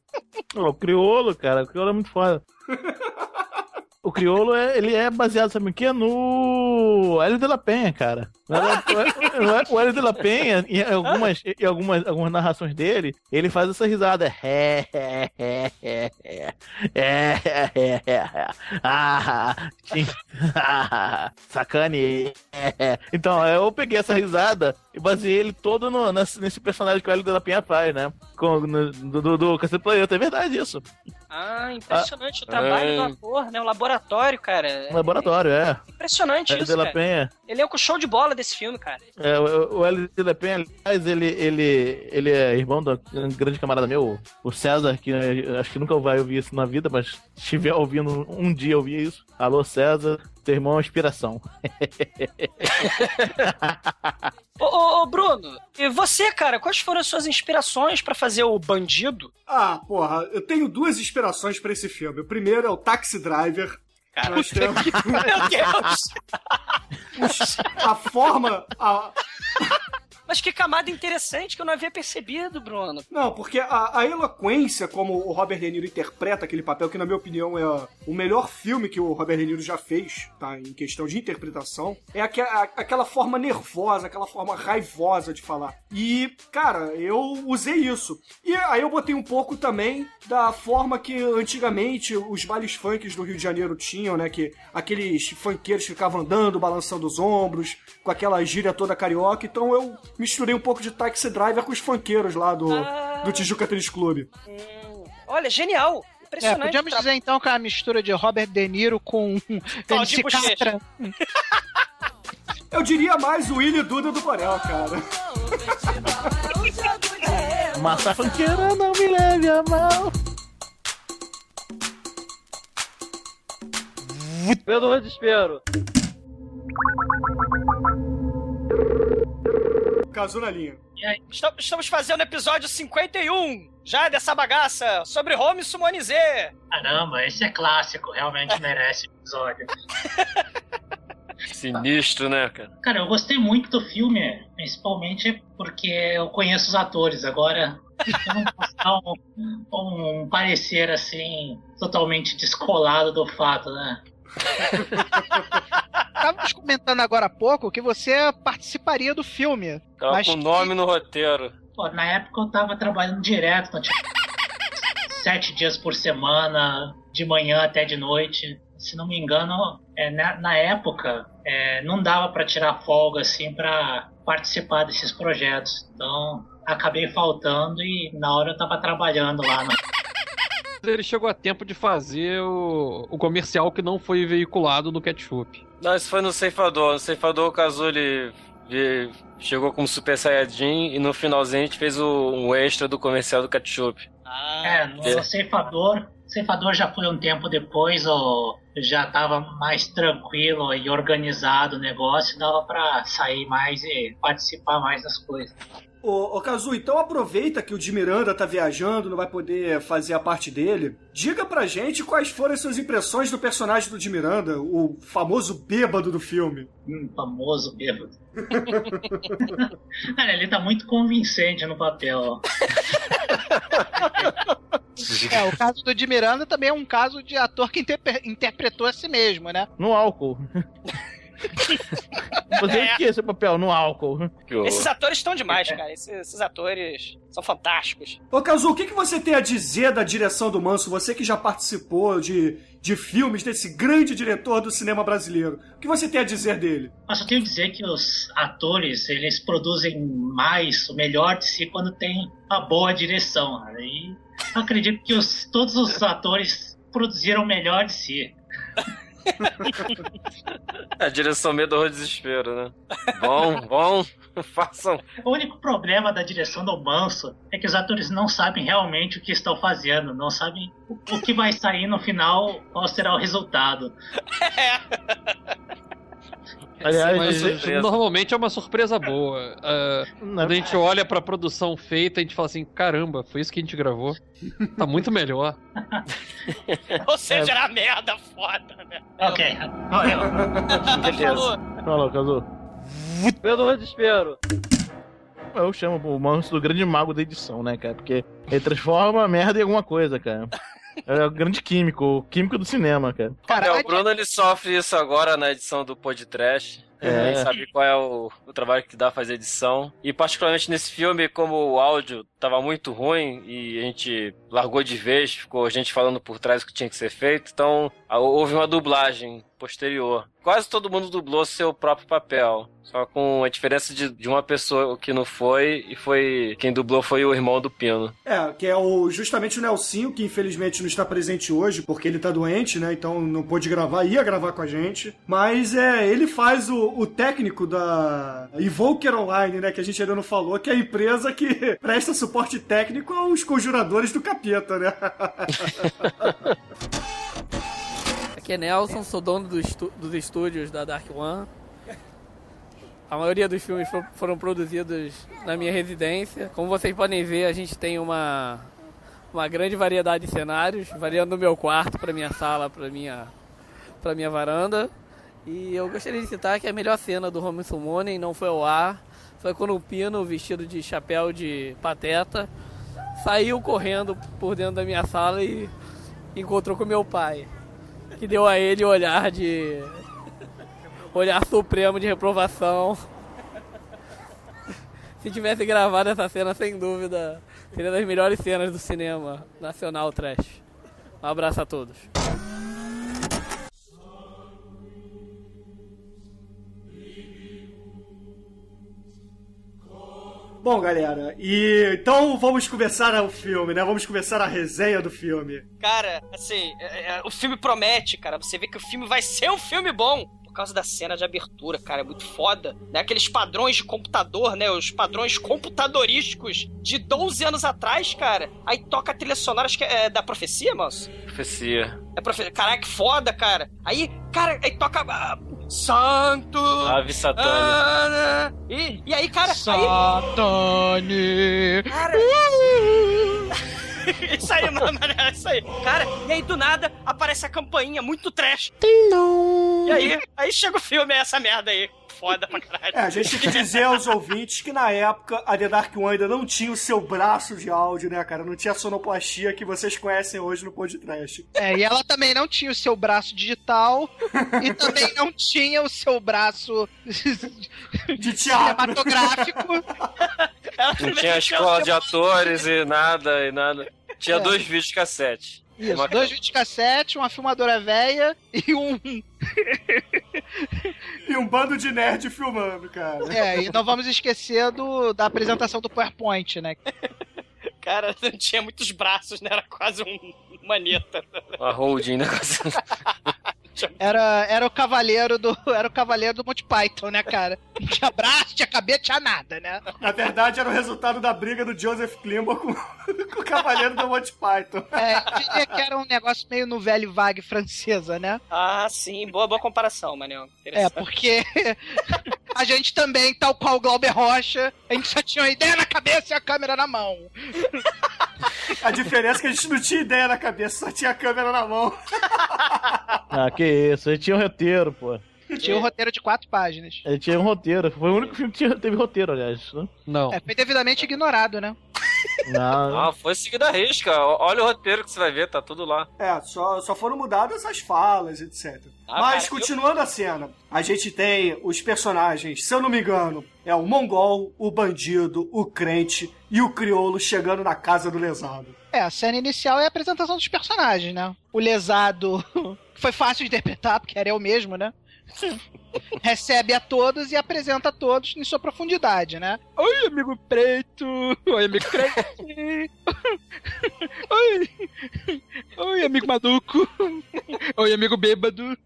O criolo, cara, o criolo é muito foda. O criolo, é, ele é baseado, sabe em quê? No Hélio de la Penha, cara. Não é- O Hélio de la Penha, em algumas, em algumas, algumas narrações dele, ele faz essa risada. É, é, é, é, é, é, é, é, ah, ah, sacane. é, é. Então, eu peguei essa risada e baseei ele todo no, nesse, nesse personagem que o Hélio de la Penha faz, né? Com, no, do, do, do Cacete Planeta, é verdade isso. Ah, impressionante o trabalho do Ah. ator, né? O laboratório, cara. Um laboratório, é. Impressionante isso, cara. Penha. Ele é o show de bola desse filme, cara. É, o, o Hélio de la Penha, aliás, ele, ele, ele é irmão do um grande camarada meu, o César, que eh, acho que nunca vai ouvir isso na vida, mas se estiver ouvindo um dia ouvir isso. Alô, César, teu irmão é uma inspiração. Ô, ô, ô, Bruno, e você, cara, quais foram as suas inspirações pra fazer o bandido? Ah, porra, eu tenho duas inspirações pra esse filme. O primeiro é o Taxi Driver. Cara, Nós temos... Meu Deus! a forma. A, Mas que camada interessante que eu não havia percebido, Bruno. Não, porque a, a eloquência, como o Robert De Niro interpreta aquele papel, que na minha opinião é o melhor filme que o Robert De Niro já fez, tá? Em questão de interpretação, é aque- a- aquela forma nervosa, aquela forma raivosa de falar. E, cara, eu usei isso. E aí eu botei um pouco também da forma que antigamente os bailes funks do Rio de Janeiro tinham, né? Que aqueles funkeiros ficavam andando, balançando os ombros, com aquela gíria toda carioca. Então eu misturei um pouco de Taxi Driver com os funkeiros lá do, do Tijuca Tênis Clube. Olha, genial. É, Impressionante. podíamos Tra- dizer então que é uma mistura de Robert De Niro com Claudinho Catra. Eu diria mais o Willy Duda do Borel, cara. Massa funkeira, não me leve a mal. Pelo desespero. Caso na linha. E Estamos fazendo o episódio 51 já dessa bagaça sobre Home Sumonizê. Caramba, esse é clássico, realmente merece episódio. Sinistro, né, cara? Cara, eu gostei muito do filme, principalmente porque eu conheço os atores. Agora, eu não posso dar um, um parecer assim, totalmente descolado do fato, né? Estávamos comentando agora há pouco que você participaria do filme. Tava Mas com que- nome no roteiro. Pô, na época eu tava trabalhando direto, então, tipo, sete dias por semana, de manhã até de noite. Se não me engano, é, na, na época é, não dava pra tirar folga assim pra participar desses projetos. Então acabei faltando e na hora eu tava trabalhando lá. No... Ele chegou a tempo de fazer o, o comercial que não foi veiculado no ketchup. Não, isso foi no Ceifador. No Ceifador, o Cazuli vi- chegou como Super Saiyajin e no finalzinho a gente fez o, um extra do comercial do ketchup. É, no É. ceifador. Ceifador já foi um tempo depois, ó, já tava mais tranquilo e organizado o negócio, dava pra sair mais e participar mais das coisas. Ô, ô Kazu, então aproveita que o de Miranda tá viajando, não vai poder fazer a parte dele. Diga pra gente quais foram as suas impressões do personagem do de Miranda, o famoso bêbado do filme. Hum, famoso bêbado. Cara, ele tá muito convincente no papel. É, o caso do de Miranda também é um caso de ator que interpe- interpretou a si mesmo, né? No álcool. Você É. o que esse papel? No álcool. Esses atores estão demais, cara. Esses, esses atores são fantásticos. Ô Kazu, o que, que você tem a dizer da direção do Manso? Você que já participou de, de filmes desse grande diretor do cinema brasileiro. O que você tem a dizer dele? Eu tenho que dizer que os atores, eles produzem mais, o melhor de si quando tem uma boa direção. E eu acredito que os, todos os atores produziram o melhor de si. A direção medo horror desespero, né? Bom, bom, façam. O único problema da direção do Manso é que os atores não sabem realmente o que estão fazendo, não sabem o, o que vai sair no final, qual será o resultado. Aliás, Mas normalmente é uma surpresa boa. Ah, quando a gente olha pra produção feita, a gente fala assim: caramba, foi isso que a gente gravou. Tá muito melhor. Ou seja, era merda foda, né? Ok, valeu. Falou. Falou, Cazu. Pelo desespero. Eu chamo o Manso do grande mago da edição, né, cara? Porque ele transforma a merda em alguma coisa, cara. É o grande químico, o químico do cinema, cara. É, o Bruno ele sofre isso agora na edição do podcast. É. Ele sabe qual é o, o trabalho que dá fazer edição. E particularmente nesse filme, como o áudio tava muito ruim e a gente largou de vez, ficou gente falando por trás o que tinha que ser feito, então a- houve uma dublagem posterior. Quase todo mundo dublou seu próprio papel. Só com a diferença de, de uma pessoa que não foi, e foi. Quem dublou foi o irmão do Pino. É, que é o, justamente o Nelsinho, que infelizmente não está presente hoje, porque ele tá doente, né? Então não pôde gravar, ia gravar com a gente. Mas é, ele faz o, o técnico da Evoker Online, né? Que a gente ainda não falou, que é a empresa que presta suporte técnico aos conjuradores do capeta, né? Aqui é Nelson, sou dono do dos estúdios da Dark One. A maioria dos filmes fo- foram produzidos na minha residência. Como vocês podem ver, a gente tem uma, uma grande variedade de cenários, variando do meu quarto para minha sala, para minha para minha varanda. E eu gostaria de citar que a melhor cena do Home Summoning não foi ao ar. Foi quando o Pino, vestido de chapéu de pateta, saiu correndo por dentro da minha sala e encontrou com meu pai. Que deu a ele olhar de. olhar supremo de reprovação. Se tivesse gravado essa cena, sem dúvida, seria das melhores cenas do cinema nacional trash. Um abraço a todos. Bom, galera, e então vamos começar o filme, né? Vamos começar a resenha do filme. Cara, assim, é- é- o filme promete, cara. Você vê que o filme vai ser um filme bom. Por causa da cena de abertura, cara, é muito foda. Né? Aqueles padrões de computador, né? Os padrões computadorísticos de 12 anos atrás, cara. Aí toca a trilha sonora, acho que é da profecia, moço? Profecia. É profecia. Caraca, que foda, cara. Aí, cara, aí toca. Santo! Ave Satânia. Ah, e, e aí, cara. Aí, Satane. Cara. isso aí, mano, é isso aí. Cara, e aí do nada aparece a campainha muito trash. E aí, aí chega o filme, é essa merda aí. Foda pra caralho. É, a gente tem que dizer aos ouvintes que na época a The Dark One ainda não tinha o seu braço de áudio, né, cara? Não tinha a sonoplastia que vocês conhecem hoje no podcast. É, e ela também não tinha o seu braço digital e também não tinha o seu braço de teatro. cinematográfico. Não tinha escola de atores e nada, e nada. Tinha É. dois vídeos cassete. Isso, Uma- dois videocassete, uma filmadora velha e um. E um bando de nerd filmando, cara. É, e não vamos esquecer do, da apresentação do PowerPoint, né? Cara, não tinha muitos braços, né? Era quase um maneta. Uma holding, né? Era, era o cavaleiro do. Era o cavaleiro do Monty Python, né, cara? Não tinha braço, tinha cabeça, tinha nada, né? Na verdade, era o resultado da briga do Joseph Klimbo com, com o Cavaleiro do Monty Python. É, diria que era um negócio meio no velho vague francesa, né? Ah, sim, boa, boa comparação, Manel. É, porque a gente também, tal qual o Glauber Rocha, a gente só tinha uma ideia na cabeça e a câmera na mão. A diferença é que a gente não tinha ideia na cabeça, só tinha a câmera na mão. Ah, que isso. A gente tinha um roteiro, pô. Tinha um roteiro de quatro páginas. Gente tinha um roteiro. Foi o único filme que tinha- teve roteiro, aliás. Né? Não. É, foi devidamente ignorado, né? Não. Ah, foi seguido a risca. Olha o roteiro que você vai ver, tá tudo lá. É, só, só foram mudadas as falas, etc. Ah, Mas, cara, continuando a cena, a gente tem os personagens, se eu não me engano, é o mongol, o bandido, o crente e o crioulo chegando na casa do lesado. É, a cena inicial é a apresentação dos personagens, né? O lesado foi fácil de interpretar, porque era eu mesmo, né? Recebe a todos e apresenta a todos em sua profundidade, né? Oi, amigo preto! Oi, amigo crente! Oi! Oi, amigo maluco! Oi, amigo bêbado!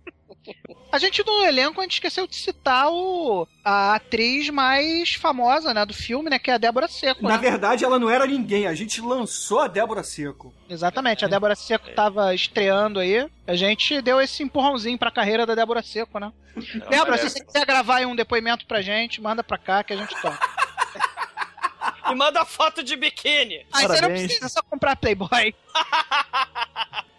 A gente no elenco, a gente esqueceu de citar o, a atriz mais famosa, né, do filme, né, que é a Débora Seco, Na né? verdade, ela não era ninguém, a gente lançou a Débora Seco. Exatamente, a Débora Seco tava estreando aí. A gente deu esse empurrãozinho pra carreira da Débora Seco, né? Débora, se parece. você quiser gravar aí um depoimento pra gente, manda pra cá que a gente toca. E manda foto de biquíni. Aí você não Parabéns. precisa só comprar Playboy.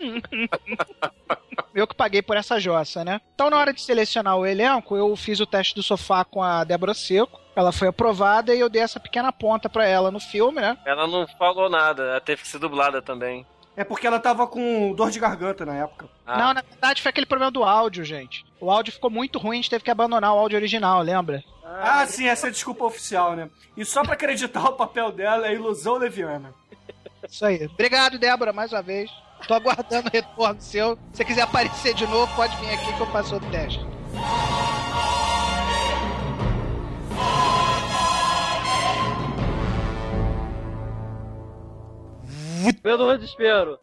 Eu que paguei por essa jossa, né? Então, na hora de selecionar o elenco, eu fiz o teste do sofá com a Débora Seco. Ela foi aprovada e eu dei essa pequena ponta pra ela no filme, né? Ela não falou nada, ela teve que ser dublada também. É porque ela tava com dor de garganta na época. Ah, Não, na verdade foi aquele problema do áudio, gente. O áudio ficou muito ruim, a gente teve que abandonar o áudio original, lembra? Ah, sim, essa é a desculpa oficial, né? E só pra acreditar o papel dela é ilusão leviana. Isso aí. Obrigado, Débora, mais uma vez. Tô aguardando o retorno seu. Se você quiser aparecer de novo, pode vir aqui que eu passo outro teste. Pelo desespero.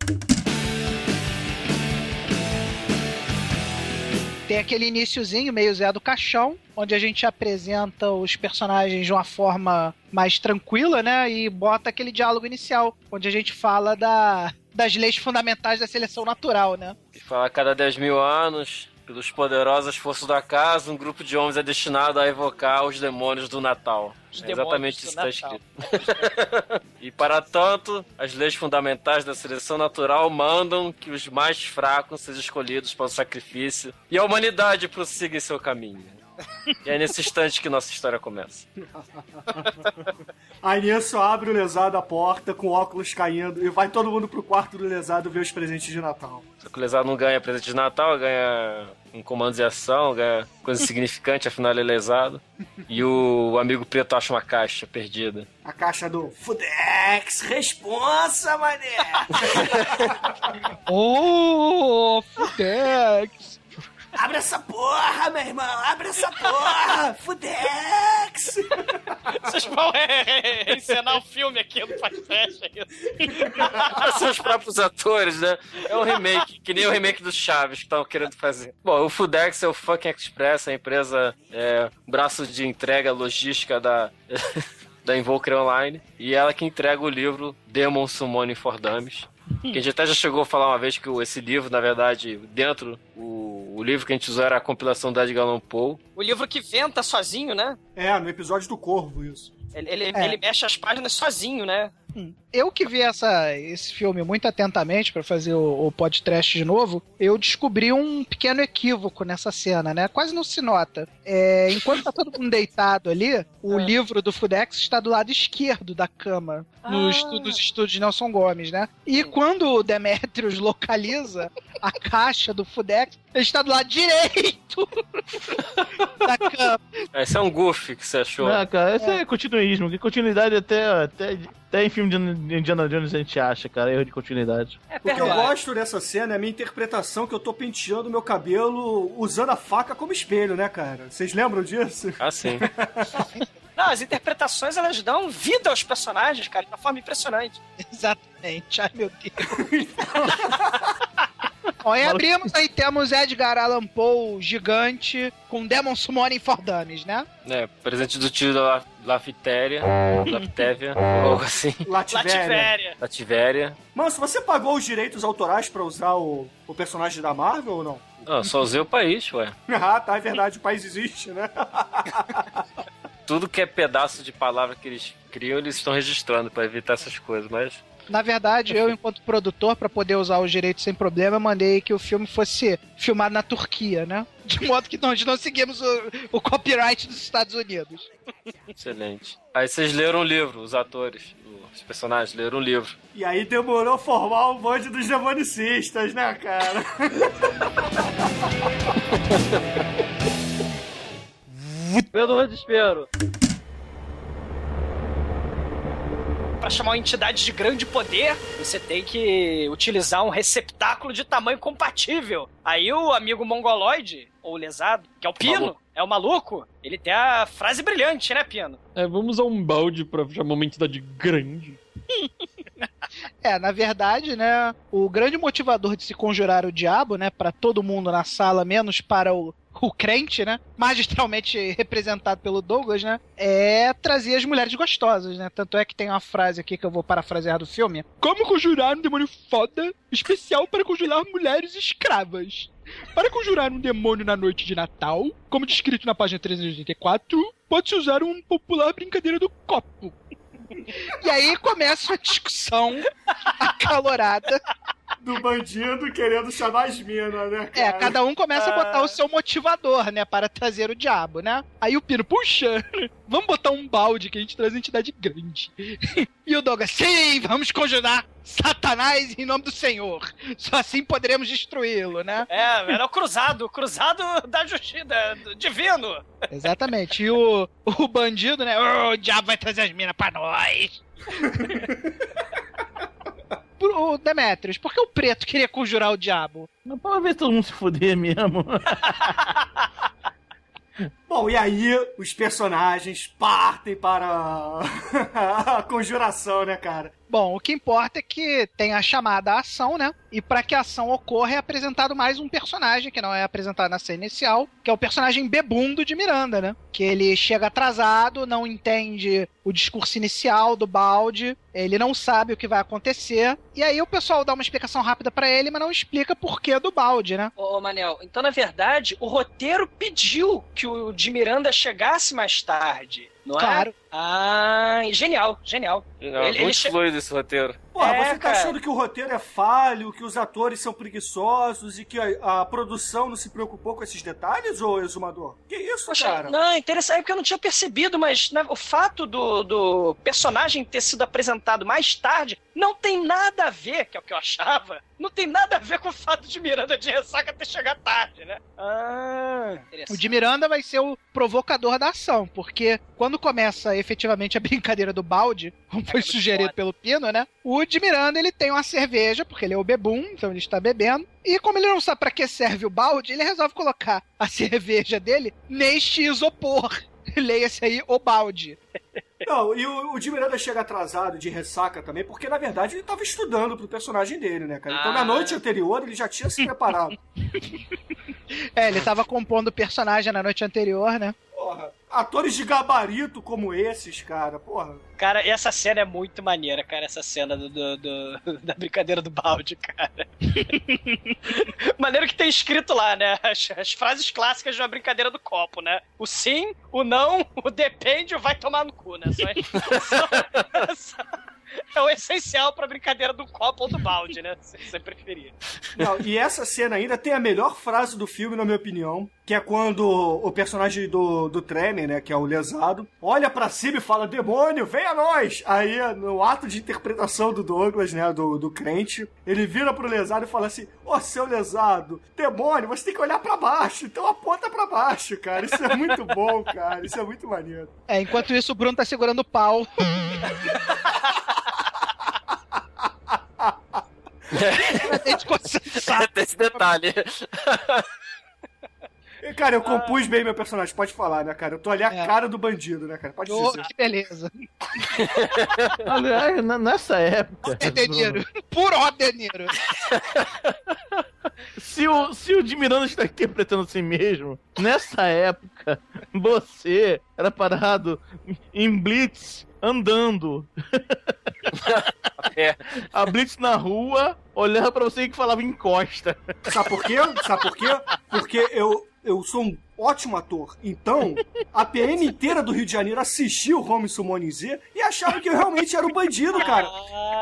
Tem aquele iniciozinho meio Zé do Caixão, onde a gente apresenta os personagens de uma forma mais tranquila, né? E bota aquele diálogo inicial, onde a gente fala da, das leis fundamentais da seleção natural, né? E falar a cada 10 mil anos, Pelos poderosas forças da casa, um grupo de homens é destinado a evocar os demônios do Natal. Os É demônios exatamente do isso que está escrito. e para tanto, as leis fundamentais da seleção natural mandam que os mais fracos sejam escolhidos para o sacrifício e a humanidade prossiga em seu caminho. E é nesse instante que nossa história começa. Aí nisso abre o lesado a porta com óculos caindo e vai todo mundo pro quarto do lesado ver os presentes de Natal. Só que o lesado não ganha presente de Natal, ganha um comando de ação, ganha coisa significante, afinal ele é lesado. E o amigo preto acha uma caixa perdida. A caixa do Fudex, responsa, mané! Oh, Fudex! Abre essa porra, meu irmão! Abre essa porra! Fudex! Vocês vão é, encenar o filme aqui no podcast, é isso? São os próprios atores, né? É um remake, que nem o remake dos Chaves que estão querendo fazer. Bom, o Fudex é o Fucking Express, a empresa, é, braço de entrega logística da, da Invoker Online, e ela que entrega o livro Demon Summoning for Dummies. Que a gente até já chegou a falar uma vez que o- esse livro, na verdade, dentro, o, o livro que a gente usou era a compilação da Edgar Allan Poe. O livro que venta sozinho, né? É, no episódio do Corvo, isso. Ele, ele, É. ele mexe as páginas sozinho, né? Eu que vi essa, esse filme muito atentamente pra fazer o, o podcast de novo, eu descobri um pequeno equívoco nessa cena, né? Quase não se nota. É, enquanto tá todo mundo deitado ali, o livro do Fudex está do lado esquerdo da cama, no Ah. estu- nos estúdios de Nelson Gomes, né? E quando o Demetrius localiza a caixa do Fudex, ele está do lado direito da cama. Esse é um goof que você achou. Não, cara, esse é, continuismo. Que continuidade até, até, até em filme de Indiana Jones a gente acha, cara. Erro de continuidade. É O que eu gosto dessa cena é a minha interpretação que eu tô penteando meu cabelo usando a faca como espelho, né, cara? Vocês lembram disso? Ah, sim. Não, as interpretações elas dão vida aos personagens, cara, de uma forma impressionante. Exatamente. Ai, meu Deus. Bom, e abrimos aí, temos Edgar Allan Poe gigante com Demon Summoning for Dummies, né? É, presente do tio da La- Laftéria, Laftévia, ou algo assim. Lativéria. Lativéria. Se você pagou os direitos autorais pra usar o, o personagem da Marvel ou não? Não, só usei o país, ué. Ah, tá, é verdade, o país existe, né? Tudo que é pedaço de palavra que eles criam, eles estão registrando pra evitar essas coisas, mas. Na verdade, eu, enquanto produtor, pra poder usar os direitos sem problema, mandei que o filme fosse filmado na Turquia, né? De modo que nós não seguimos o, o copyright dos Estados Unidos. Excelente. Aí vocês leram o livro, os atores, os personagens leram o livro. E aí demorou formar o bonde dos demonicistas, né, cara? Pelo desespero. Pra chamar uma entidade de grande poder, você tem que utilizar um receptáculo de tamanho compatível. Aí o amigo mongoloide, ou lesado, que é o Pino, Maluco. é o maluco, ele tem a frase brilhante, né, Pino? É, vamos usar um balde pra chamar uma entidade grande. É, na verdade, né, o grande motivador de se conjurar o diabo, né, para todo mundo na sala, menos para o, o crente, né, magistralmente representado pelo Douglas, né, é trazer as mulheres gostosas, né, tanto é que tem uma frase aqui que eu vou parafrasear do filme. Como conjurar um demônio foda especial para conjurar mulheres escravas? Para conjurar um demônio na noite de Natal, como descrito na página 384, pode-se usar uma popular brincadeira do copo. E aí começa uma discussão acalorada. Do bandido querendo chamar as minas, né, cara? É, cada um começa a botar o seu motivador, né, para trazer o diabo, né? Aí o Pino, puxa, vamos botar um balde que a gente traz uma entidade grande. E o Douglas, sim, vamos conjurar Satanás em nome do Senhor. Só assim poderemos destruí-lo, né? É, era o cruzado, o cruzado da justiça, do divino. Exatamente. E o, o bandido, né? "Ô, o diabo vai trazer as minas pra nós. Pro Demetrius, por que o preto queria conjurar o diabo? Não pode ver todo mundo se fuder mesmo. Bom, e aí os personagens partem para a conjuração, né, cara? Bom, o que importa é que tem a chamada à ação, né? E para que a ação ocorra é apresentado mais um personagem que não é apresentado na cena inicial, que é o personagem bebundo de Miranda, né? Que ele chega atrasado, não entende o discurso inicial do balde, ele não sabe o que vai acontecer, e aí o pessoal dá uma explicação rápida para ele, mas não explica por que do balde, né? Ô, Manel, então na verdade o roteiro pediu que o de Miranda chegasse mais tarde. Não Claro. é? Ah, genial, genial. Não, Ele- ele muito che- fluido esse roteiro. Porra, É, você tá cara. achando que o roteiro é falho, que os atores são preguiçosos e que a, a produção não se preocupou com esses detalhes, ô exumador? Que isso, Poxa, cara? Não, interessante, é porque eu não tinha percebido, mas né, o fato do, do personagem ter sido apresentado mais tarde não tem nada a ver, que é o que eu achava, não tem nada a ver com o fato de Miranda de ressaca ter chegado tarde, né? Ah, O de Miranda vai ser o provocador da ação, porque quando começa efetivamente a brincadeira do balde, como foi sugerido pelo Pino, né? O de Miranda ele tem uma cerveja, porque ele é o bebum, então ele está bebendo. E como ele não sabe pra que serve o balde, ele resolve colocar a cerveja dele neste isopor. Leia-se aí o balde. Não, e o, o de Miranda chega atrasado de ressaca também, porque na verdade ele tava estudando pro personagem dele, né, cara? Então na Ah. noite anterior ele já tinha se preparado. É, ele tava compondo o personagem na noite anterior, né? Porra, atores de gabarito como esses, cara, porra. Cara, essa cena é muito maneira, cara, essa cena do, do- do- da brincadeira do balde, cara. Maneiro que tem escrito lá, né? As, as frases clássicas de uma brincadeira do copo, né? O sim, o não, o depende, o vai tomar no cu, né? Só- só- é o essencial pra brincadeira do copo ou do balde, né? Se você preferir. Não, e essa cena ainda tem a melhor frase do filme, na minha opinião, que é quando o personagem do, do Tremer, né, que é o lesado, olha pra cima e fala, demônio, vem a nós! Aí, no ato de interpretação do Douglas, né, do, do crente, ele vira pro lesado e fala assim, ô, seu lesado, demônio, você tem que olhar pra baixo, então aponta pra baixo, cara. Isso é muito bom, cara, isso é muito maneiro. É, enquanto isso o Bruno tá segurando o pau. Tem esse detalhe. Cara, eu compus bem meu personagem, pode falar, né, cara? Eu tô ali a cara do bandido, né, cara? Pode Ô, dizer. que beleza. Aliás, n- nessa época. Robert De Niro. Puro Robert De Niro. se, o, se o de Miranda está interpretando assim mesmo, nessa época, você era parado em Blitz andando. A Blitz na rua olhava pra você e que falava encosta. Sabe por quê? Sabe por quê? Porque eu, eu sou um ótimo ator. Então, a PM inteira do Rio de Janeiro assistiu o Home Summoning Z e achava que eu realmente era um bandido, cara.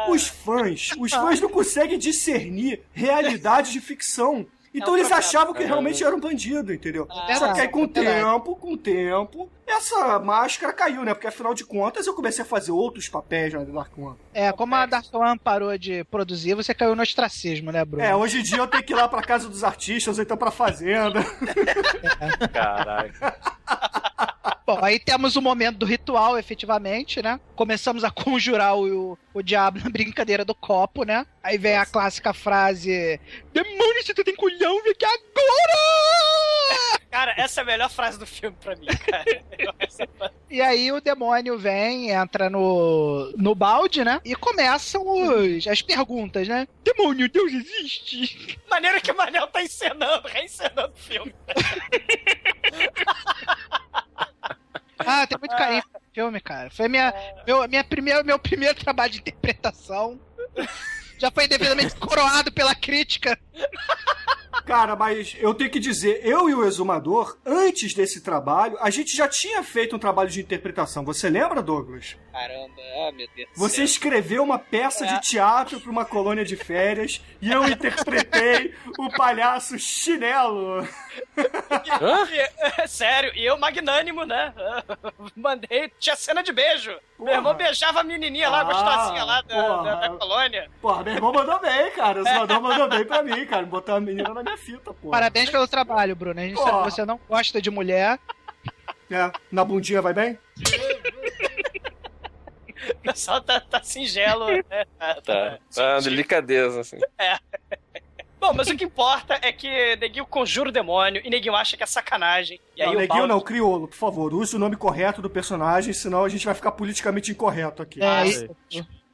Os fãs, os fãs não conseguem discernir realidade de ficção. Então É eles problema. achavam que eu realmente era um bandido, entendeu? Só que aí com o é tempo, com o tempo, essa máscara caiu, né? Porque afinal de contas eu comecei a fazer outros papéis na The Dark One. É, como a Dark One parou de produzir, você caiu no ostracismo, né, Bruno? É, hoje em dia eu tenho que ir lá pra casa dos artistas ou então pra fazenda. Caraca. Bom, aí temos o momento do ritual, efetivamente, né? Começamos a conjurar o, o diabo na brincadeira do copo, né? Aí vem a clássica frase: Demônio, você tem culhão, vem aqui agora! Cara, essa é a melhor frase do filme pra mim, cara. E aí o demônio vem, entra no, no balde, né? E começam os, as perguntas, né? Demônio, Deus existe? Maneiro que o Manel tá encenando, reencenando o filme. Ah, tem muito carinho no filme, cara. Foi minha, meu, minha primeira, meu primeiro trabalho de interpretação. Já foi devidamente coroado pela crítica. Cara, mas eu tenho que dizer, eu e o Exumador, antes desse trabalho, a gente já tinha feito um trabalho de interpretação. Você lembra, Douglas? Caramba, ah, meu Deus do Você céu. escreveu uma peça de teatro para uma colônia de férias e eu interpretei o palhaço chinelo. E- sério, e eu magnânimo, né? Mandei, tinha cena de beijo. Meu irmão beijava a menininha lá, Ah, gostosinha lá da, porra. da- da colônia. Porra, meu irmão mandou bem, cara. O Exumador mandou bem pra mim, cara. Botou a menina na minha fita, pô. Parabéns pelo trabalho, Bruno. A gente Porra. sabe que você não gosta de mulher. É, na bundinha vai bem? O pessoal tá, tá singelo, né? Tá. Tá uma delicadeza, assim. É. Bom, mas o que importa é que Neguinho conjura o demônio e Neguinho acha que é sacanagem. E aí não, o Neguinho Baldi... não, crioulo, por favor, use o nome correto do personagem, senão a gente vai ficar politicamente incorreto aqui. É,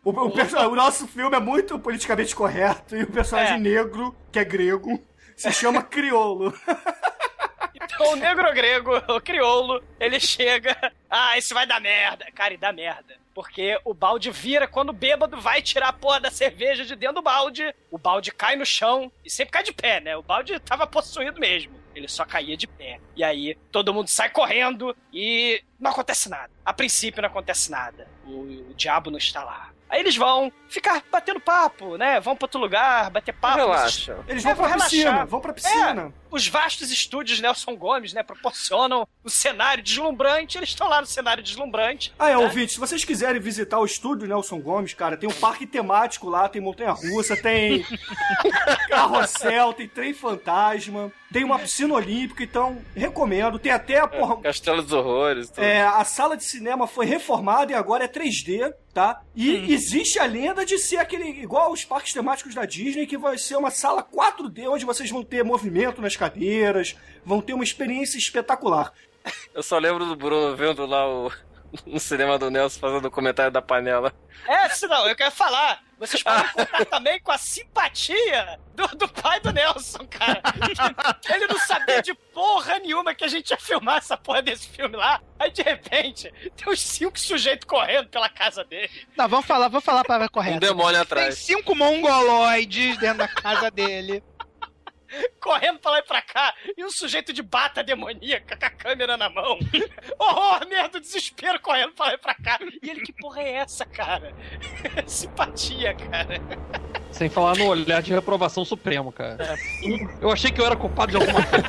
O, o perso- o nosso filme é muito politicamente correto e o personagem É. negro, que é grego, se chama crioulo. Então o negro grego, o crioulo, ele chega. Ah, isso vai dar merda. Cara, e dá merda. Porque o balde vira quando o bêbado vai tirar a porra da cerveja de dentro do balde. O balde cai no chão e sempre cai de pé, né? O balde tava possuído mesmo. Ele só caía de pé. E aí todo mundo sai correndo e não acontece nada. A princípio não acontece nada. O, o diabo não está lá. Aí eles vão ficar batendo papo, né? Vão pra outro lugar, bater papo. Relaxa. Eles É, vão pra vão piscina, relaxar. vão pra piscina. Os vastos estúdios Nelson Gomes, né, proporcionam o cenário deslumbrante. Eles estão lá no cenário deslumbrante. Ah, é, né? ouvinte, se vocês quiserem visitar o estúdio Nelson Gomes, cara, tem um parque temático lá, tem montanha-russa, tem carrossel, tem trem fantasma, tem uma piscina olímpica, então recomendo. Tem até a porra, Castelo dos Horrores. Tudo. É, a sala de cinema foi reformada e agora é 3D, tá? E existe a lenda de ser aquele, igual os parques temáticos da Disney, que vai ser uma sala 4D, onde vocês vão ter movimento nas cadeiras, vão ter uma experiência espetacular. Eu só lembro do Bruno vendo lá o. No cinema do Nelson fazendo o comentário da panela. É, se não, eu quero falar. Vocês podem contar também com a simpatia do, do pai do Nelson, cara. Ele não sabia de porra nenhuma que a gente ia filmar essa porra desse filme lá. Aí, de repente, tem uns cinco sujeitos correndo pela casa dele. Não, vamos falar, vamos falar a palavra correta. Um demônio Tem atrás. cinco mongoloides dentro da casa dele. correndo pra lá e pra cá, e um sujeito de bata demoníaca com a câmera na mão. Horror, merda, desespero correndo pra lá e pra cá. E ele, que porra é essa, cara? Simpatia, cara. Sem falar no olhar de reprovação supremo, cara. Eu achei que eu era culpado de alguma coisa.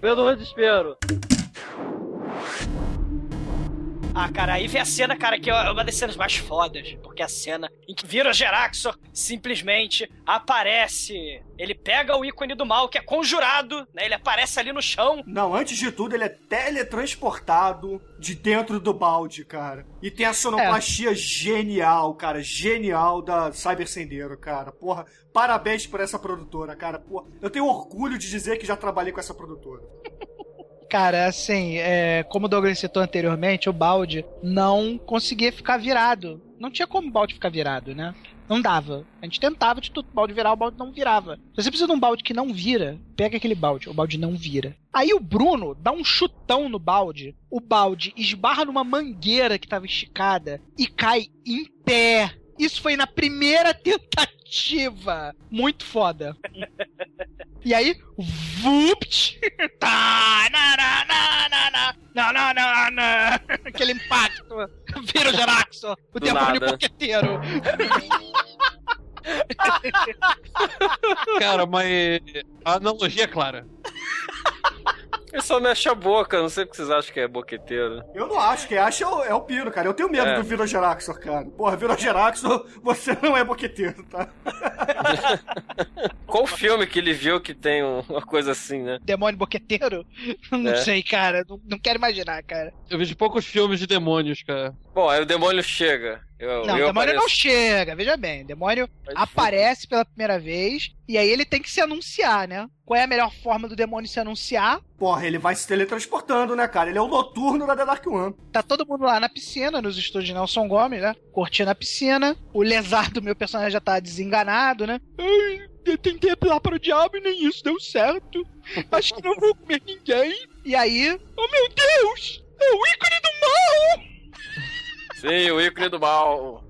Pelo desespero. Ah, cara, aí vem a cena, cara, que é uma das cenas mais fodas. Porque é a cena em que Vira Geraxor simplesmente aparece. Ele pega o ícone do mal, que é conjurado, né? Ele aparece ali no chão. Não, antes de tudo, ele é teletransportado de dentro do balde, cara. E tem a sonoplastia genial, cara, genial da Cyber Sendeiro, cara. Porra, parabéns por essa produtora, cara. Porra, eu tenho orgulho de dizer que já trabalhei com essa produtora. Cara, assim, é, como o Douglas citou anteriormente, o balde não conseguia ficar virado. Não tinha como o balde ficar virado, né? Não dava. A gente tentava de tudo, o balde virar, o balde não virava. Se você precisa de um balde que não vira, pega aquele balde, o balde não vira. Aí o Bruno dá um chutão no balde, o balde esbarra numa mangueira que tava esticada e cai em pé. Isso foi na primeira tentativa. Muito foda. E aí, vupt! Tá, na, na, na, na, na, na, na, na, na. Aquele impacto. Vira o Geraxo, o demônio boqueteiro. Cara, mas a analogia é clara. Ele só mexe a boca, não sei o que vocês acham que é boqueteiro. Eu não acho, quem acha é o, é o Piro, cara. Eu tenho medo É. do Virogeraxor, cara. Porra, Virogeraxor, você não é boqueteiro, tá? Qual filme que ele viu que tem um- uma coisa assim, né? Demônio boqueteiro? Não É. sei, cara. Não, não quero imaginar, cara. Eu vejo poucos filmes de demônios, cara. Bom, aí o demônio chega. Eu, Não, o eu demônio não apareço. chega, veja bem. O demônio aparece pela primeira vez e aí ele tem que se anunciar, né? Qual é a melhor forma do demônio se anunciar? Porra, ele vai se teletransportando, né, cara? Ele é o noturno da The Dark One. Tá todo mundo lá na piscina, nos estúdios de Nelson Gomes, né? Curtindo a piscina. O Lesardo, meu personagem, já tá desenganado, né? Ai, eu tentei apelar para o diabo e nem isso deu certo. Acho que não vou comer ninguém. E aí, oh meu Deus! É o ícone do mal! Sim, o ícone do mal.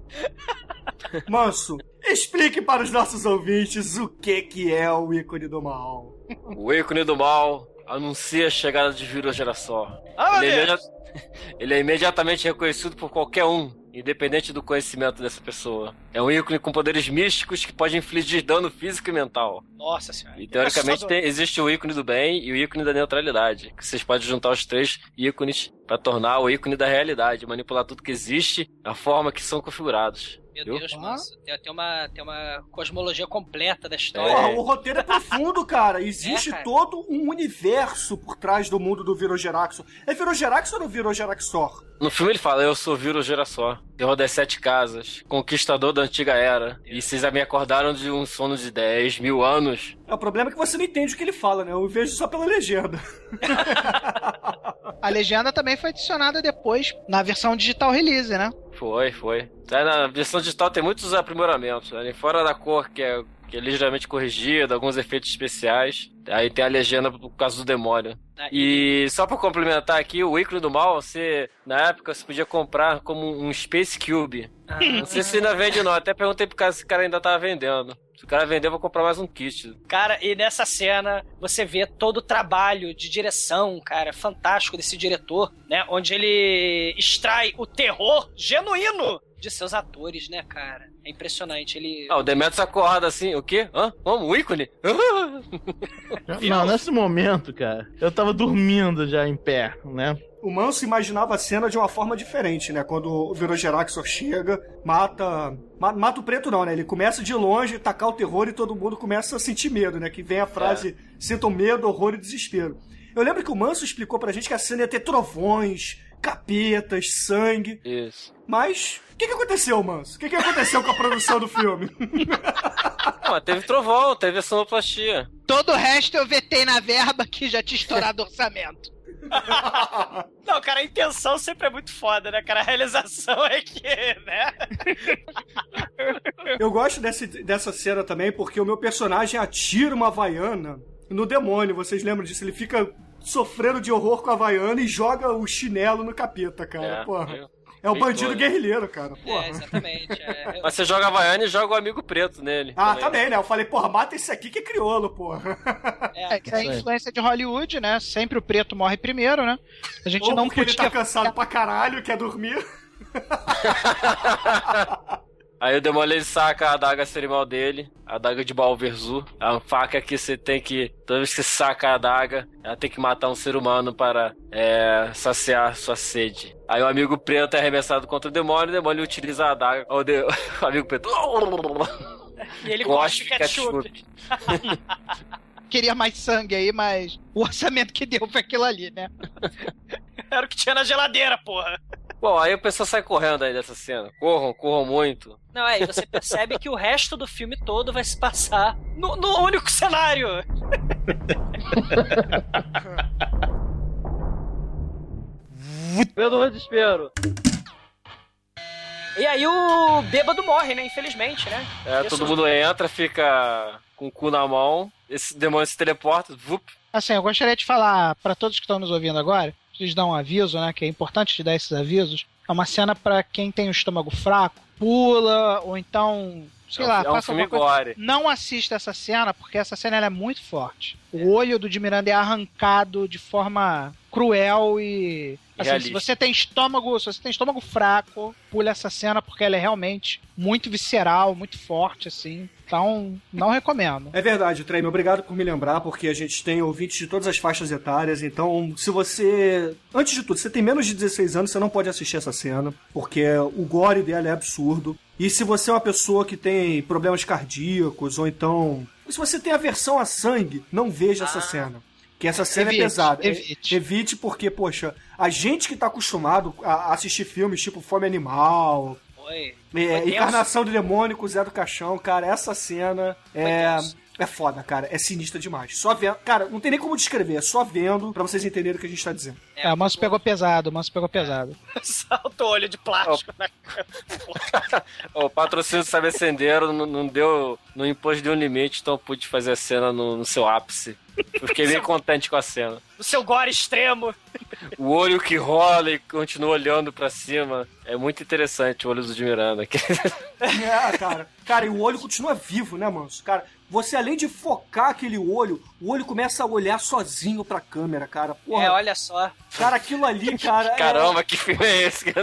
Manso, explique para os nossos ouvintes o que que é o ícone do mal. O ícone do mal anuncia a chegada de Viro Geração. Ah, ele, é ele é imediatamente reconhecido por qualquer um, independente do conhecimento dessa pessoa. É um ícone com poderes místicos que pode infligir dano físico e mental. Nossa senhora. E teoricamente Assustador. tem- existe o ícone do bem e o ícone da neutralidade. Que vocês podem juntar os três ícones para tornar o ícone da realidade, manipular tudo que existe, a forma que são configurados. Meu? Deus, manso. Tem, tem uma, tem uma cosmologia completa da história. Porra, o roteiro é profundo, cara. Existe É, cara. todo um universo por trás do mundo do Virogeraxor. É Virogeraxor ou Virogeraxor? No filme ele fala, eu sou Viro Girassó, terror das sete casas, conquistador da antiga era. E vocês me acordaram de um sono de 10 mil anos. É, o problema é que você não entende o que ele fala, né? Eu vejo só pela legenda. A legenda também foi adicionada depois na versão digital release, né? Foi, foi. Aí na versão digital tem muitos aprimoramentos, né? Fora da cor, que é, que é ligeiramente corrigida, alguns efeitos especiais. Aí tem a legenda por causa do demônio. Ah, E só pra complementar aqui, o ícone do mal, você, na época, você podia comprar como um Space Cube. Ah. Não sei se ainda vende não, até perguntei pro cara se o cara ainda tava vendendo. Se o cara vender, eu vou comprar mais um kit. Cara, e nessa cena você vê todo o trabalho de direção, cara, fantástico desse diretor, né? Onde ele extrai o terror genuíno de seus atores, né, cara? É impressionante. Ele. Ah, o Demetrius acorda assim, o quê? Hã? Como? O ícone? Não, nesse momento, cara, eu tava dormindo já em pé, né? O Manso imaginava a cena de uma forma diferente, né? Quando o Virogeraxor chega, mata. ma- Mata o preto, não, né? Ele começa de longe, tacar o terror e todo mundo começa a sentir medo, né? Que vem a frase: sintam medo, horror e desespero. Eu lembro que o Manso explicou pra gente que a cena ia ter trovões, capetas, sangue. Isso. Mas. O que, que aconteceu, Manso? O que, que aconteceu com a produção do filme? Não, mas teve trovão, teve sonoplastia. Todo o resto eu vetei na verba que já tinha estourado o orçamento. Não, cara, a intenção sempre é muito foda, né, cara? A realização é que, né? Eu gosto desse, dessa cena também porque o meu personagem atira uma Havaiana no demônio. Vocês lembram disso? Ele fica sofrendo de horror com a Havaiana e joga o chinelo no capeta, cara. É, Porra. eu- É o bandido né? guerrilheiro, cara. Porra. É, exatamente. é. Mas você joga a Havaiana e joga o amigo preto nele. Ah, também, né? Eu falei, porra, mata esse aqui que é crioulo, porra. É, que é a influência de Hollywood, né? Sempre o preto morre primeiro, né? A gente Ou não porque ele podia... tá cansado pra caralho, quer dormir. Aí o demônio ele saca a adaga cerimonial dele, a adaga de Balverzu. É uma faca que você tem que, toda vez que você saca a adaga, ela tem que matar um ser humano para é, saciar sua sede. Aí o amigo preto é arremessado contra o demônio, o demônio utiliza a adaga. O, de- o amigo preto. E ele gosta de de ketchup. Queria mais sangue aí, mas o orçamento que deu foi aquilo ali, né? Era o que tinha na geladeira, porra. Bom, aí o pessoal sai correndo aí dessa cena. Corram, corram muito. Não, aí você percebe que o resto do filme todo vai se passar no, no único cenário. Pelo desespero. E aí o bêbado morre, né? Infelizmente, né? É, Isso- todo mundo entra, fica com o cu na mão. Esse demônio se teleporta, vup. Assim, eu gostaria de falar pra todos que estão nos ouvindo agora, preciso dar um aviso, né? Que é importante te dar esses avisos. É uma cena pra quem tem o estômago fraco, pula, ou então, sei É lá, é um faça filme coisa. Não assista essa cena, porque essa cena é muito forte. O olho do de Miranda é arrancado de forma cruel e. Assim, se você tem estômago, se você tem estômago fraco, pule essa cena porque ela é realmente muito visceral, muito forte, assim. Então, não recomendo. É verdade, Treme, obrigado por me lembrar, porque a gente tem ouvintes de todas as faixas etárias, então se você. Antes de tudo, se você tem menos de 16 anos, você não pode assistir essa cena, porque o gore dela é absurdo. E se você é uma pessoa que tem problemas cardíacos, ou então. Se você tem aversão a sangue, não veja essa cena. Que essa cena Evite, é pesada. evite. Evite porque, poxa, a gente que tá acostumado a assistir filmes tipo Fome Animal, Foi. é, Foi tenso. Encarnação do Demônio com o Zé do Caixão, cara, essa cena é, tenso. É foda, cara. É sinistra demais. Só vendo. Cara, não tem nem como descrever, é só vendo pra vocês entenderem o que a gente tá dizendo. É, o Manso pegou pesado, o Manso pegou pesado. Salta o olho de plástico, né? O patrocínio do Saber Sendeiro não, não deu. Não impôs nenhum limite, então eu pude fazer a cena no, no seu ápice. Eu fiquei bem contente com a cena. O seu gore extremo. O olho que rola e continua olhando pra cima. É muito interessante o olho do de Miranda. É, cara. Cara, e o olho continua vivo, né, mano? Cara, você além de focar aquele olho, o olho começa a olhar sozinho pra câmera, cara. Porra, É, olha só. Cara, aquilo ali, cara. é- Caramba, que filme é esse?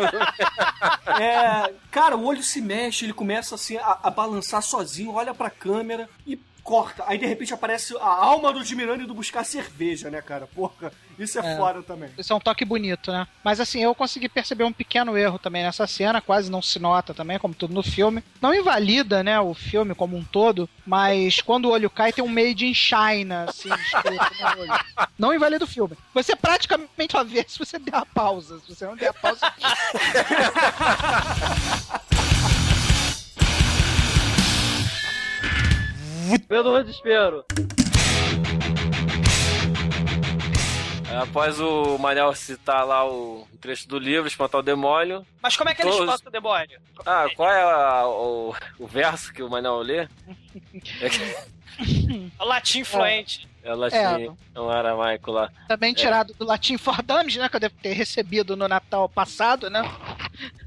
É, cara, o olho se mexe, ele começa assim a, a balançar sozinho, olha pra câmera e corta, aí de repente aparece a alma do Jim Miranda indo buscar cerveja, né, cara? Porra, isso é, É. foda também. Isso é um toque bonito, né? Mas assim, eu consegui perceber um pequeno erro também nessa cena, quase não se nota também, como tudo no filme. Não invalida, né, o filme como um todo, mas quando o olho cai tem um made in China, assim, escrito no olho. Não invalida o filme. Você praticamente só vê se você der a pausa. Se você não der a pausa. Pelo desespero. Após o Manel citar lá o trecho do livro, Espantar o Demônio. Mas como é que ele Todos- espanta o demônio? Ah, qual é a- o, o verso que o Manel lê? É, que- O latim fluente. É latim, é um aramaico lá. Também É. tirado do latim for dummies, né? Que eu devo ter recebido no Natal passado, né?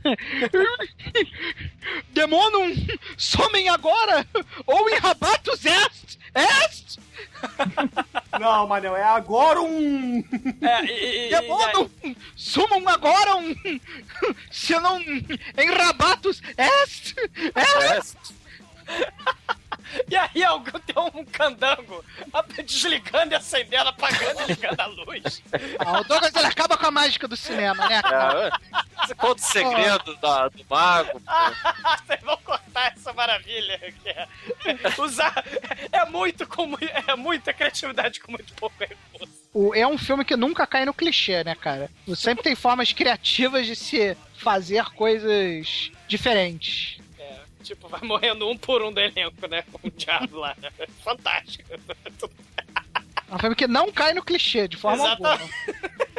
Demonum, somem agora! Ou em rabatos est! Est! Não, Manel, é agora um. É, e, Demonum, sumam agora um... Se não... Em rabatos est! Est! E aí alguém tem um candango desligando e acendendo, apagando e ligando a luz. Ah, o Douglas ele acaba com a mágica do cinema, né, cara? É, Você conta o segredo da- do mago. Vocês vão cortar essa maravilha que é usar. É muito com é muita criatividade com muito pouco recurso. É um filme que nunca cai no clichê, né, cara? Sempre tem formas criativas de se fazer coisas diferentes. Tipo, vai morrendo um por um do elenco, né? Com o diabo lá. Fantástico. É um filme que não cai no clichê, de forma alguma.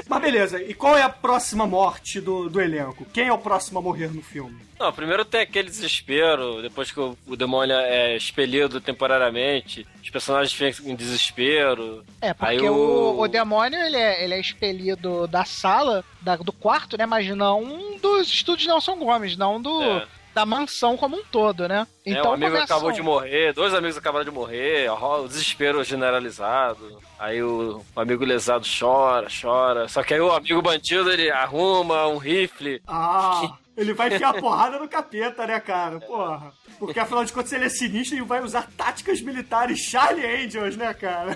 Mas beleza, e qual é a próxima morte do, do elenco? Quem é o próximo a morrer no filme? Não, primeiro tem aquele desespero, depois que o, o demônio é expelido temporariamente, os personagens ficam em desespero. É, porque Aí o... O, demônio, ele é, ele é expelido da sala, da- do quarto, né? Mas não dos estúdios Nelson Gomes, não do... É. Da mansão como um todo, né? é, um amigo acabou de morrer, dois amigos acabaram de morrer, o desespero generalizado. Aí o, amigo lesado chora, chora. Só que aí o amigo bandido ele arruma um rifle. Ah, ele vai enfiar a porrada no capeta, né, cara? Porra. Porque afinal de contas ele é sinistro e vai usar táticas militares Charlie Angels, né, cara?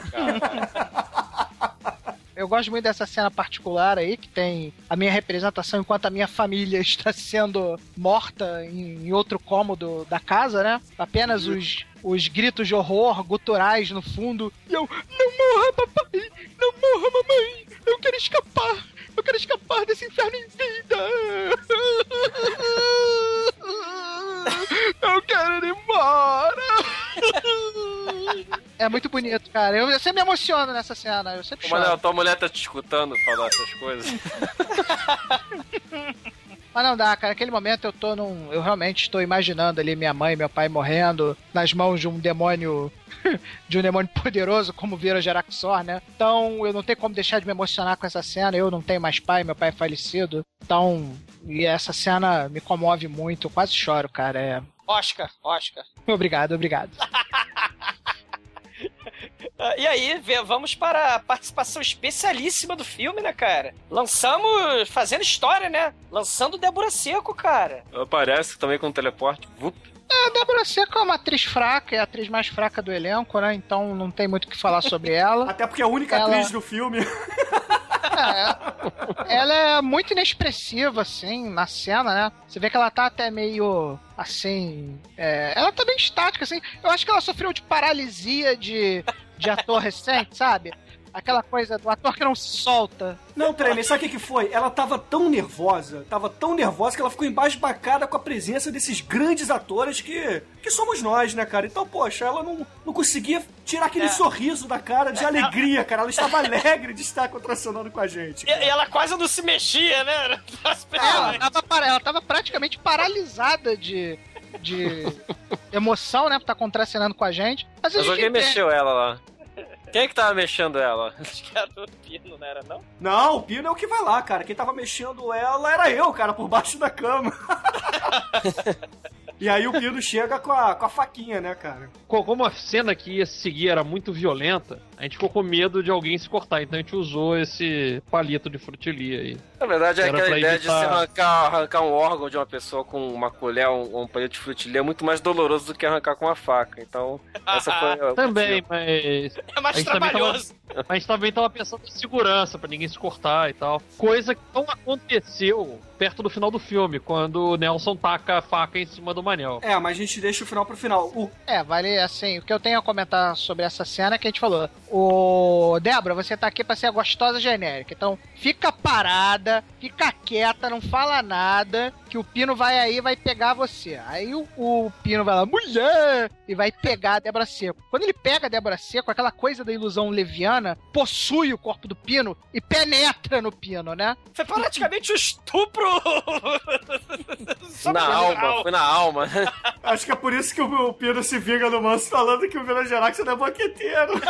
Eu gosto muito dessa cena particular aí, que tem a minha representação enquanto a minha família está sendo morta em, em outro cômodo da casa, né? Apenas os, os gritos de horror guturais no fundo. E eu, não morra, papai! Não morra, mamãe! Eu quero escapar! Eu quero escapar desse inferno em vida! Eu quero ir embora! É muito bonito, cara. Eu, eu sempre me emociono nessa cena. Eu sempre Ô, tua mulher tá te escutando falar essas coisas. Mas não dá, cara. Naquele momento eu tô num. Eu realmente estou imaginando ali minha mãe e meu pai morrendo nas mãos de um demônio. de um demônio poderoso, como vira Jeraxor, né? Então eu não tenho como deixar de me emocionar com essa cena. Eu não tenho mais pai, meu pai é falecido. Então. E essa cena me comove muito. Eu quase choro, cara. É. Oscar, Oscar. Obrigado, obrigado. Ah, E aí, vamos para a participação especialíssima do filme, né, cara? Lançamos fazendo história, né? Lançando Débora Seco, cara. Aparece também com teleporte. Vup. É, a Débora Seco é uma atriz fraca, é a atriz mais fraca do elenco, né? Então não tem muito o que falar sobre ela. Até porque é a única Ela- atriz do filme. ela é muito inexpressiva, assim, na cena, né? Você vê que ela tá até meio, assim... é, ela tá bem estática, assim. Eu acho que ela sofreu de paralisia de, de ator recente, sabe? Aquela coisa do ator que não se solta. Não, Tremer, sabe o que, que foi? Ela tava tão nervosa, tava tão nervosa que ela ficou embasbacada com a presença desses grandes atores que, que somos nós, né, cara? Então, poxa, ela não, não conseguia tirar aquele É. sorriso da cara de alegria, cara. Ela estava alegre de estar contracionando com a gente. E, e ela quase não se mexia, né? Ela tava, ela tava praticamente paralisada de, de emoção, né? Por estar contracenando com a gente. Mas, a Mas gente alguém entende. mexeu ela lá. Quem é que tava mexendo ela? Acho que era o Pino, não era não? Não, o Pino é o que vai lá, cara. Quem tava mexendo ela era eu, cara, por baixo da cama. E aí o Pino chega com a, com a faquinha, né, cara? Co- Como a cena que ia seguir era muito violenta, a gente ficou com medo de alguém se cortar, então a gente usou esse palito de frutilia aí. Na verdade, é aquela ideia evitar- de se arrancar, arrancar um órgão de uma pessoa com uma colher ou um, um palito de frutilha é muito mais doloroso do que arrancar com uma faca. Então, essa foi. Também, mas. É mais a gente também trabalhoso. Tava, a gente também tava pensando em segurança, pra ninguém se cortar e tal. Coisa que não aconteceu perto do final do filme, quando o Nelson taca a faca em cima do Manel. É, mas a gente deixa o final pro final. O, É, vale assim, o que eu tenho a comentar sobre essa cena é que a gente falou. O Débora, você tá aqui pra ser a gostosa genérica. Então, fica parada, fica quieta, não fala nada, que o Pino vai aí e vai pegar você. Aí o, o Pino vai lá, mulher! E vai pegar a Débora Seco. Quando ele pega a Débora Seco, aquela coisa da ilusão leviana possui o corpo do Pino e penetra no Pino, né? Foi praticamente um estupro. Na alma, foi na alma. acho que é por isso que o, o Pino se vinga no manso falando que o Vila Gerax é boqueteiro.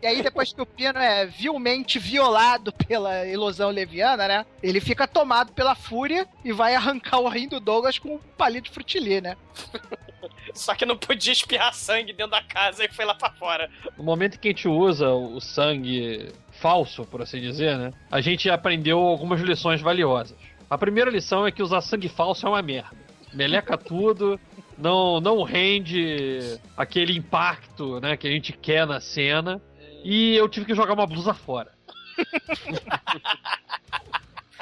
E aí, depois que o Pino é vilmente violado pela ilusão leviana, né? Ele fica tomado pela fúria e vai arrancar o rim do Douglas com um palito de né? Só que não podia espirrar sangue dentro da casa e foi lá pra fora. No momento em que a gente usa o sangue falso, por assim dizer, né? A gente aprendeu algumas lições valiosas. A primeira lição é que usar sangue falso é uma merda. Meleca tudo, não, não rende aquele impacto né, que a gente quer na cena. E eu tive que jogar uma blusa fora.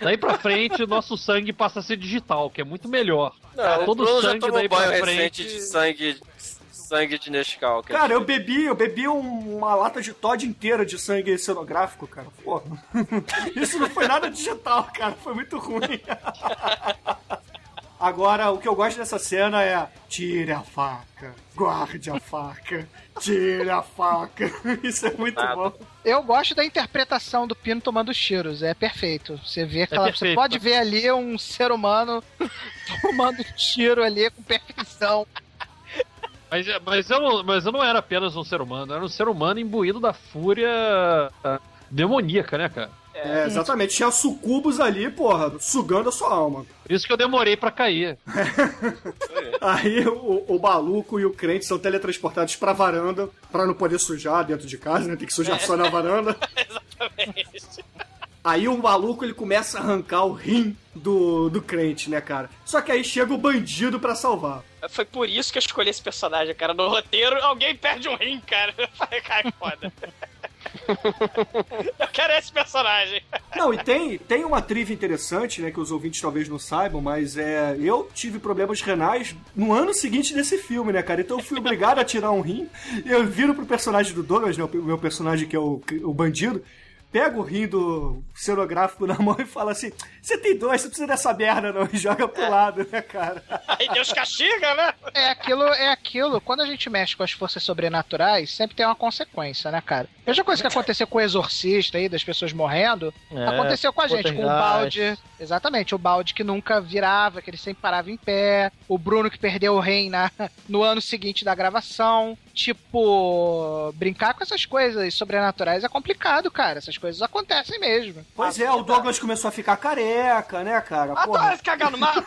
Daí pra frente, o nosso sangue passa a ser digital, que é muito melhor. Não, Todo o Bruno já sangue tomou daí pra frente- de sangue, sangue de Nescau. Cara, eu bebi, eu bebi um- uma lata de Todd inteira de sangue cenográfico, cara. Porra. Isso não foi nada digital, cara. Foi muito ruim. Agora, o que eu gosto dessa cena é tire a faca, guarde a faca, tire a faca. Isso é muito Nada. bom. Eu gosto da interpretação do Pino tomando os tiros, é perfeito. Você vê aquela, você pode ver ali um ser humano tomando tiro ali com perfeição. Mas, mas, eu, não- mas eu não era apenas um ser humano, eu era um ser humano imbuído da fúria ah, demoníaca, né, cara? É, exatamente. Tinha sucubos ali, porra, sugando a sua alma. Por isso que eu demorei pra cair. Aí o, o maluco e o crente são teletransportados pra varanda pra não poder sujar dentro de casa, né? Tem que sujar só na varanda. Exatamente. Aí o maluco ele começa a arrancar o rim do, do crente, né, cara? Só que aí chega o bandido pra salvar. Foi por isso que eu escolhi esse personagem, cara. No roteiro, alguém perde um rim, cara. Eu falei, cara, foda. eu quero esse personagem. Não, e tem, tem uma trivia interessante, né, que os ouvintes talvez não saibam, mas é. Eu tive problemas renais no ano seguinte desse filme, né, cara? Então eu fui obrigado a tirar um rim. E eu viro pro personagem do Douglas, né? O meu personagem que é o, o bandido. Pega o rim do cenográfico na mão e fala assim: Você tem dois, você precisa dessa merda, não. E joga pro lado, né, cara? Aí Deus castiga, né? É aquilo, é aquilo. Quando a gente mexe com as forças sobrenaturais, sempre tem uma consequência, né, cara? Veja coisa que aconteceu com o exorcista aí, das pessoas morrendo. É, aconteceu com a gente, com o balde. Exatamente, o balde que nunca virava, que ele sempre parava em pé. O Bruno que perdeu o rei na, no ano seguinte da gravação. Tipo, brincar com essas coisas sobrenaturais é complicado, cara. Essas coisas acontecem mesmo. Pois é, o Douglas começou a ficar careca, né, cara? Porra. tá, cagar no mato?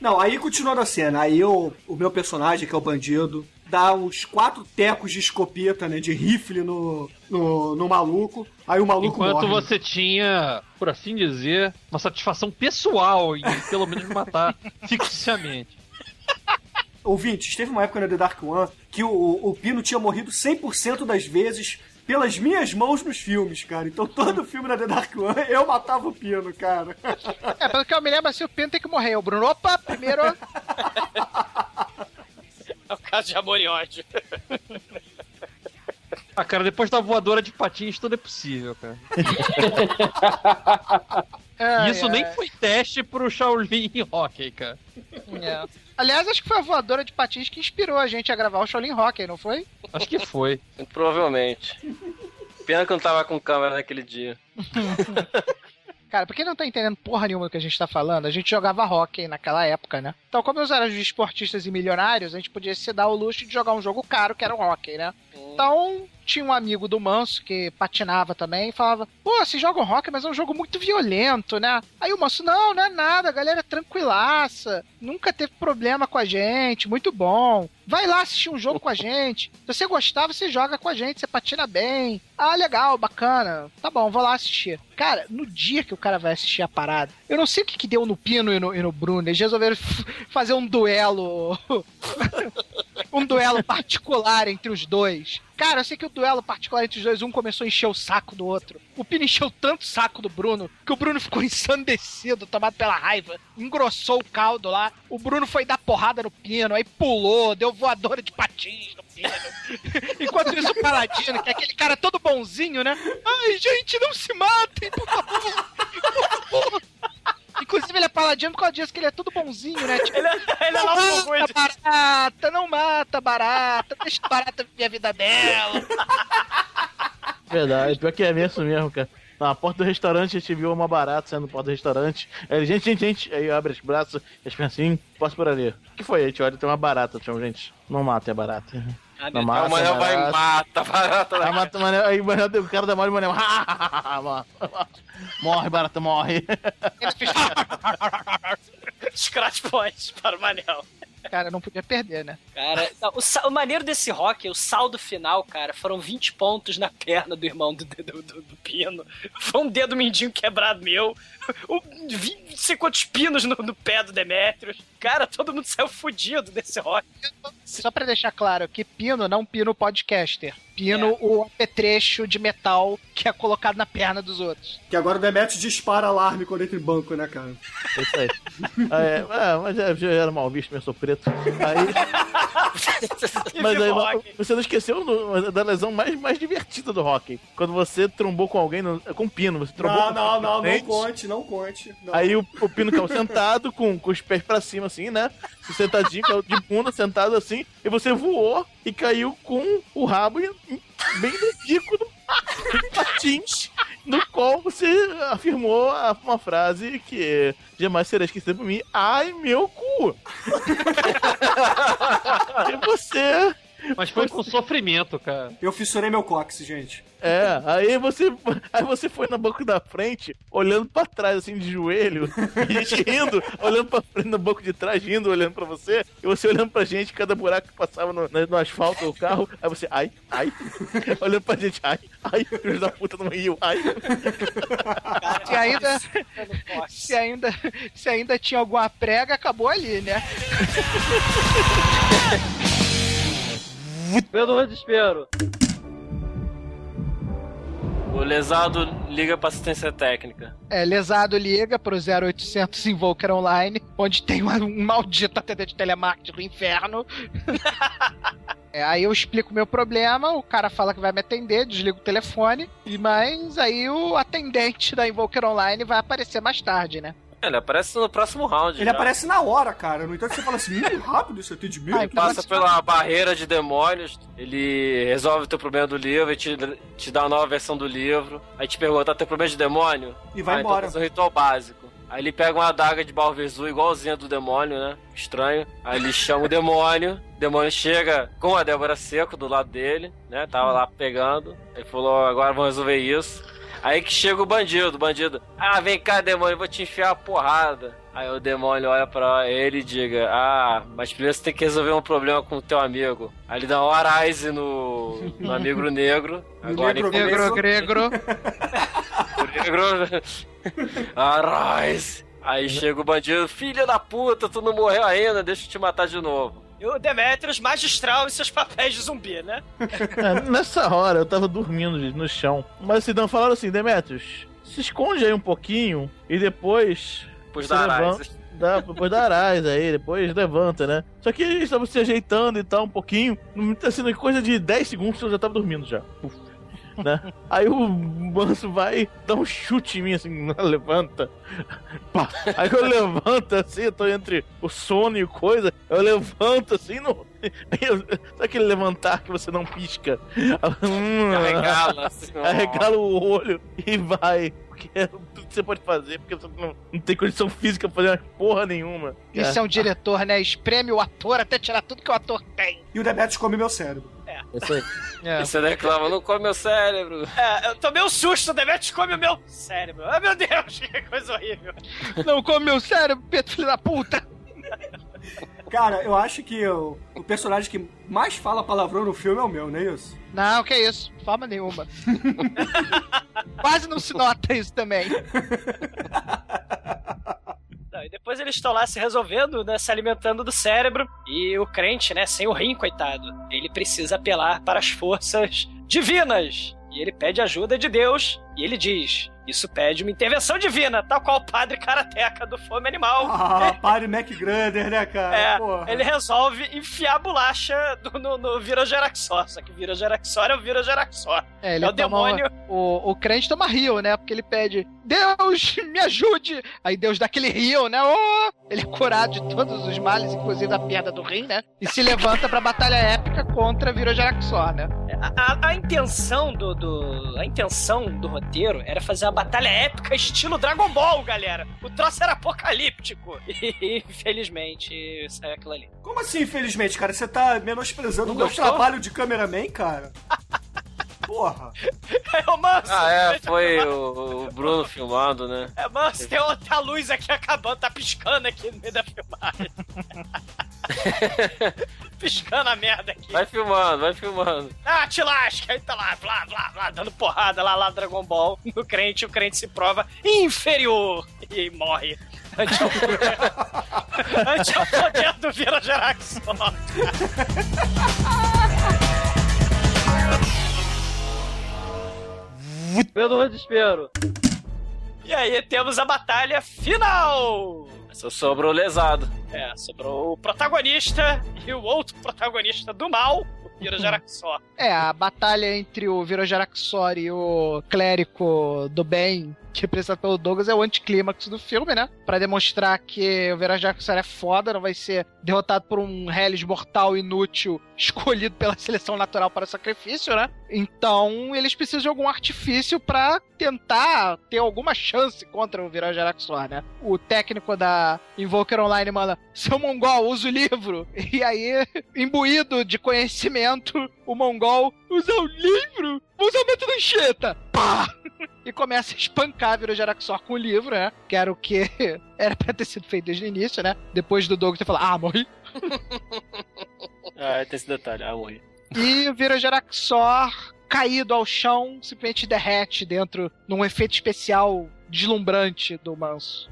Não, aí continuando a cena, aí o, o meu personagem, que é o bandido, dá uns quatro tecos de escopeta, né, de rifle no, no, no maluco, aí o maluco Enquanto morre. você tinha, por assim dizer, uma satisfação pessoal em pelo menos matar ficticiamente. Ouvintes, teve uma época no The Dark One que o, o Pino tinha morrido 100% das vezes pelas minhas mãos nos filmes, cara. Então todo filme na The Dark One eu matava o Pino, cara. É, pelo que eu me lembro, assim, o Pino tem que morrer. O Bruno, opa, primeiro. Caso de amor e ódio. Ah, cara, depois da voadora de patins tudo é possível, cara. Ai, Isso ai. nem foi teste pro Shaolin Hockey, cara. É. Aliás, acho que foi a voadora de patins que inspirou a gente a gravar o Shaolin Rock, não foi? Acho que foi. Provavelmente. Pena que eu não tava com câmera naquele dia. Cara, pra quem não tá entendendo porra nenhuma do que a gente tá falando, a gente jogava hockey naquela época, né? Então, como nós éramos esportistas e milionários, a gente podia se dar o luxo de jogar um jogo caro, que era o hockey, né? Então, tinha um amigo do Manso que patinava também e falava: Pô, vocês jogam rock, mas é um jogo muito violento, né? Aí o Manso, não, não é nada, a galera é tranquilaça, nunca teve problema com a gente, muito bom. Vai lá assistir um jogo com a gente. Se você gostar, você joga com a gente, você patina bem. Ah, legal, bacana. Tá bom, vou lá assistir. Cara, no dia que o cara vai assistir a parada, eu não sei o que, que deu no Pino e no, e no Bruno. Eles resolveram fazer um duelo. um duelo particular entre os dois. Cara, eu sei que o duelo particular entre os dois, um começou a encher o saco do outro. O Pino encheu tanto o saco do Bruno que o Bruno ficou ensandecido, tomado pela raiva. Engrossou o caldo lá. O Bruno foi dar porrada no Pino, aí pulou, deu voadora de patins no Pino. Enquanto isso, o Paladino, que é aquele cara todo bonzinho, né? Ai, gente, não se matem, por favor. Por favor. Inclusive, ele é paladino por causa disso, que ele é tudo bonzinho, né? Tipo, Ele, ele é não nosso mata barata, não mata barata, deixa a barata viver a vida dela. Verdade, pior que é mesmo mesmo, cara. Na porta do restaurante a gente viu uma barata saindo da porta do restaurante. Aí, ele, gente, gente, gente. Aí abre os braços, eles pensam assim, posso por ali. O que foi? A gente olha, tem uma barata, chama, gente. Não mata, é barata. Ah, não meu mata. O Manel vai e mata a barata lá. Aí mata o Manel, aí o Manel, o cara da mole, o Manel. morre, barata, morre. Scratch points para o Manel. Cara, não podia perder, né? Cara, não, o, o maneiro desse rock, o saldo final, cara, foram 20 pontos na perna do irmão do, do, do- do Pino. Foi um dedo mindinho quebrado meu. O, 20, não sei quantos pinos no, no pé do Demetrius. Cara, todo mundo saiu fudido desse rock. Só pra deixar claro que Pino não Pino podcaster. Pino o apetrecho de metal que é colocado na perna dos outros. Que agora o Demetrius dispara alarme quando entra em banco, né, cara? É isso aí. Ah, é, é, mas é, já era mal visto, mesmo sou preto. Aí. Mas aí rock. você não esqueceu no- da lesão mais, mais divertida do hockey. Quando você trombou com alguém no- com pino, você trombou Não, com não, não, não frente, conte, não conte. Não. Aí o, o pino caiu sentado, com, com os pés pra cima, assim, né? Sentadinho, de bunda, sentado assim, e você voou e caiu com o rabo em- em- bem no bico do patins, no qual você afirmou uma frase que jamais será esquecida por mim. Ai, meu cu! e você... Mas foi com sofrimento, cara. Eu fissurei meu cóccix, gente. É, aí você, aí você foi na banco da frente, olhando pra trás, assim, de joelho, e a gente rindo, olhando pra frente no banco de trás, rindo, olhando pra você, e você olhando pra gente, cada buraco que passava no, no asfalto do carro, aí você, ai, ai, olhando pra gente, ai, ai, filho da puta não riu, ai. Se ainda, se ainda, se ainda tinha alguma prega, acabou ali, né? Pelo desespero. O lesado liga pra assistência técnica. É, lesado liga pro 0800 Invoker Online, onde tem um, um maldito atendente de telemarketing do inferno. É, aí eu explico o meu problema, o cara fala que vai me atender, desliga o telefone, e mas aí o atendente da Invoker Online vai aparecer mais tarde, né? Ele aparece no próximo round. Ele já. aparece na hora, cara. No entanto, você fala assim, muito rápido esse atendimento. Ele passa pela barreira de demônios, ele resolve o teu problema do livro, e te, te dá uma nova versão do livro, aí te pergunta, teu problema de demônio? E vai ah, embora. Então faz um ritual básico. Aí ele pega uma adaga de Balvezu igualzinha do demônio, né? Estranho. Aí ele chama o demônio. O demônio chega com a Débora Seco do lado dele, né? Tava lá pegando. Ele falou, agora vamos resolver isso. Aí que chega o bandido, o bandido. Ah, vem cá, demônio, eu vou te enfiar a porrada. Aí o demônio olha pra ele e diga: Ah, mas primeiro você tem que resolver um problema com o teu amigo. Aí ele dá um arise no, no amigo negro. Agora Negro, negro, negro. negro. Arise. Aí chega o bandido: Filha da puta, tu não morreu ainda, deixa eu te matar de novo. E o Demetrius magistral em seus papéis de zumbi, né? É, nessa hora eu tava dormindo gente, no chão. Mas se não falaram assim, Demetrius, se esconde aí um pouquinho e depois. Depois da levanta-. Dá, depois da Arais aí, depois levanta, né? Só que eles estavam se ajeitando e tal, um pouquinho. Não tá sendo coisa de 10 segundos eu já tava dormindo já. Puf, né? Aí o manso vai dar um chute em mim, assim, levanta. Pá. Aí eu levanto assim, eu tô entre o sono e coisa. Eu levanto assim, eu... sabe aquele levantar que você não pisca? Hum. Arregala, assim. Arregala o olho e vai. Porque é tudo que você pode fazer, porque você não, não tem condição física pra fazer uma porra nenhuma. Isso é um diretor, né? Espreme o ator até tirar tudo que o ator tem. E o Demetrius come meu cérebro. É. Isso aí. E você reclama, não come meu cérebro. É, eu tomei um susto, o Demetrius come o meu cérebro. Ah, meu Deus, que coisa horrível. Não come meu cérebro, Pedro, filho da puta. Cara, eu acho que o, o personagem que mais fala palavrão no filme é o meu, não é isso? Não, que isso, forma nenhuma. Quase não se nota isso também. E depois eles estão lá se resolvendo, né, se alimentando do cérebro. E o crente, né, sem o rim, coitado, ele precisa apelar para as forças divinas. E ele pede ajuda de Deus. E ele diz: Isso pede uma intervenção divina, tal qual o padre karateca do Fome Animal. Ah, padre McGrunder, né, cara? É, Porra. ele resolve enfiar a bolacha do- no, no Virogeraxor. Só que o Virogeraxor é o Virogeraxor. É, ele É o demônio. O, o crente toma rio, né? Porque ele pede, Deus, me ajude! Aí Deus dá aquele rio, né? Oh! Ele é curado de todos os males, inclusive da perda do rim, né? E se levanta pra batalha épica contra Virogeraxor, né? A, a- a intenção do, do- A intenção do roteiro era fazer uma batalha épica estilo Dragon Ball, galera. O troço era apocalíptico. E infelizmente saiu aquilo ali. Como assim, infelizmente, cara? Você tá menosprezando o meu trabalho de cameraman, cara? Porra. É o Manso! Ah, é, foi o, o Bruno filmando, né? É, Manso, tem outra luz aqui acabando, tá piscando aqui no meio da filmagem. piscando a merda aqui. Vai filmando, vai filmando. Ah, te lasca! Aí tá lá, blá, blá, blá, dando porrada lá, lá, Dragon Ball. No crente, o crente se prova inferior e morre. Ante o poder, do Vira Geraxon. Pelo desespero. E aí temos a batalha final! Só sobrou lesado. É, sobrou o protagonista e o outro protagonista do mal, o Vira Geraxon. É, a batalha entre o Virogeraxor e o clérigo do bem, representado pelo Douglas, é o anticlímax do filme, né? Pra demonstrar que o Virogeraxor é foda, não vai ser derrotado por um Hellis mortal inútil escolhido pela seleção natural para o sacrifício, né? Então, eles precisam de algum artifício pra tentar ter alguma chance contra o Virogeraxor, né? O técnico da Invoker Online manda, seu mongol, usa o livro. E aí, imbuído de conhecimento, o mongol usa o livro, usa o método enxeta. Pá! E começa a espancar Virogeraxor com o livro, né? Que era o que era pra ter sido feito desde o início, né? Depois do Douglas ter falado, ah, morri. Ah, tem esse detalhe. Ah, morri. E o Virogeraxor, caído ao chão, simplesmente derrete dentro num efeito especial deslumbrante do manso.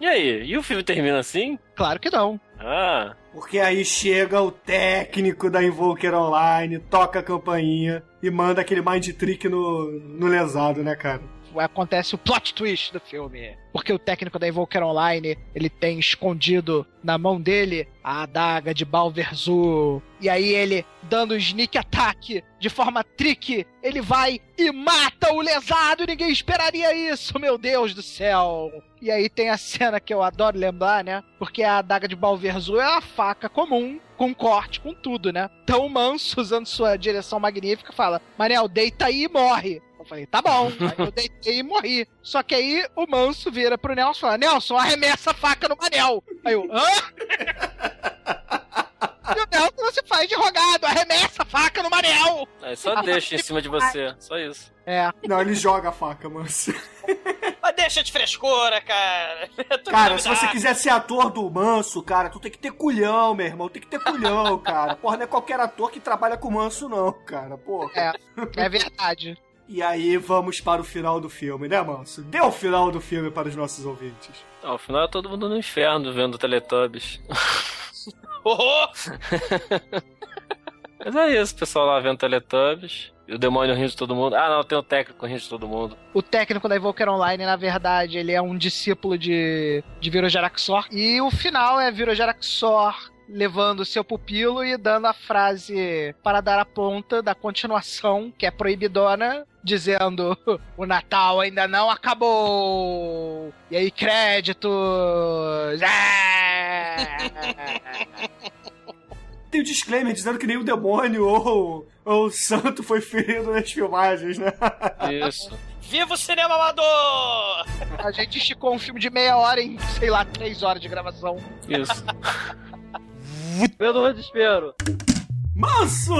E aí? E o filme termina assim? Claro que não. Ah, Porque aí chega o técnico da Invoker Online, toca a campainha e manda aquele mind trick no, no lesado, né, cara? Acontece o plot twist do filme. Porque o técnico da Invoker Online, ele tem escondido na mão dele a adaga de Balverzu. E aí ele, dando sneak attack de forma trick, ele vai e mata o lesado. Ninguém esperaria isso, meu Deus do céu. E aí tem a cena que eu adoro lembrar, né? Porque a adaga de Balverzu é uma faca comum, com corte, com tudo, né? Então o Manso, usando sua direção magnífica, fala: Manel, deita aí e morre. Eu falei, tá bom. Aí eu deitei e morri. Só que aí o Manso vira pro Nelson e fala: Nelson, arremessa a faca no Manel. Aí eu, hã? E o Nelson não se faz de rogado, arremessa a faca no Manel. aí só deixa em cima de você. Só isso. É. Não, ele joga a faca, mano. Mas deixa de frescura, cara. É Cara, se você quiser ser ator do Manso, cara, tu tem que ter culhão, meu irmão. Tem que ter culhão, cara. Porra, não é qualquer ator que trabalha com Manso, não, cara. Porra. É, é verdade. E aí vamos para o final do filme, né, Manso? Dê o final do filme para os nossos ouvintes. Ao Ah, final é todo mundo no inferno vendo Teletubbies. Oh! Mas é isso, o pessoal lá vendo Teletubbies. E o demônio rindo de todo mundo. Ah, não, tem o técnico rindo de todo mundo. O técnico da Invoker Online, na verdade, ele é um discípulo de, de Virogeraxor. E o final é Virogeraxor levando seu pupilo e dando a frase para dar a ponta da continuação, que é proibidona, dizendo: O Natal ainda não acabou! E aí, créditos! É! Tem o disclaimer dizendo que nem o demônio ou, ou o santo foi ferido nas filmagens, né? Isso. Viva o cinema amador! A gente esticou um filme de meia hora em, sei lá, três horas de gravação. Isso. Pelo desespero. Manso!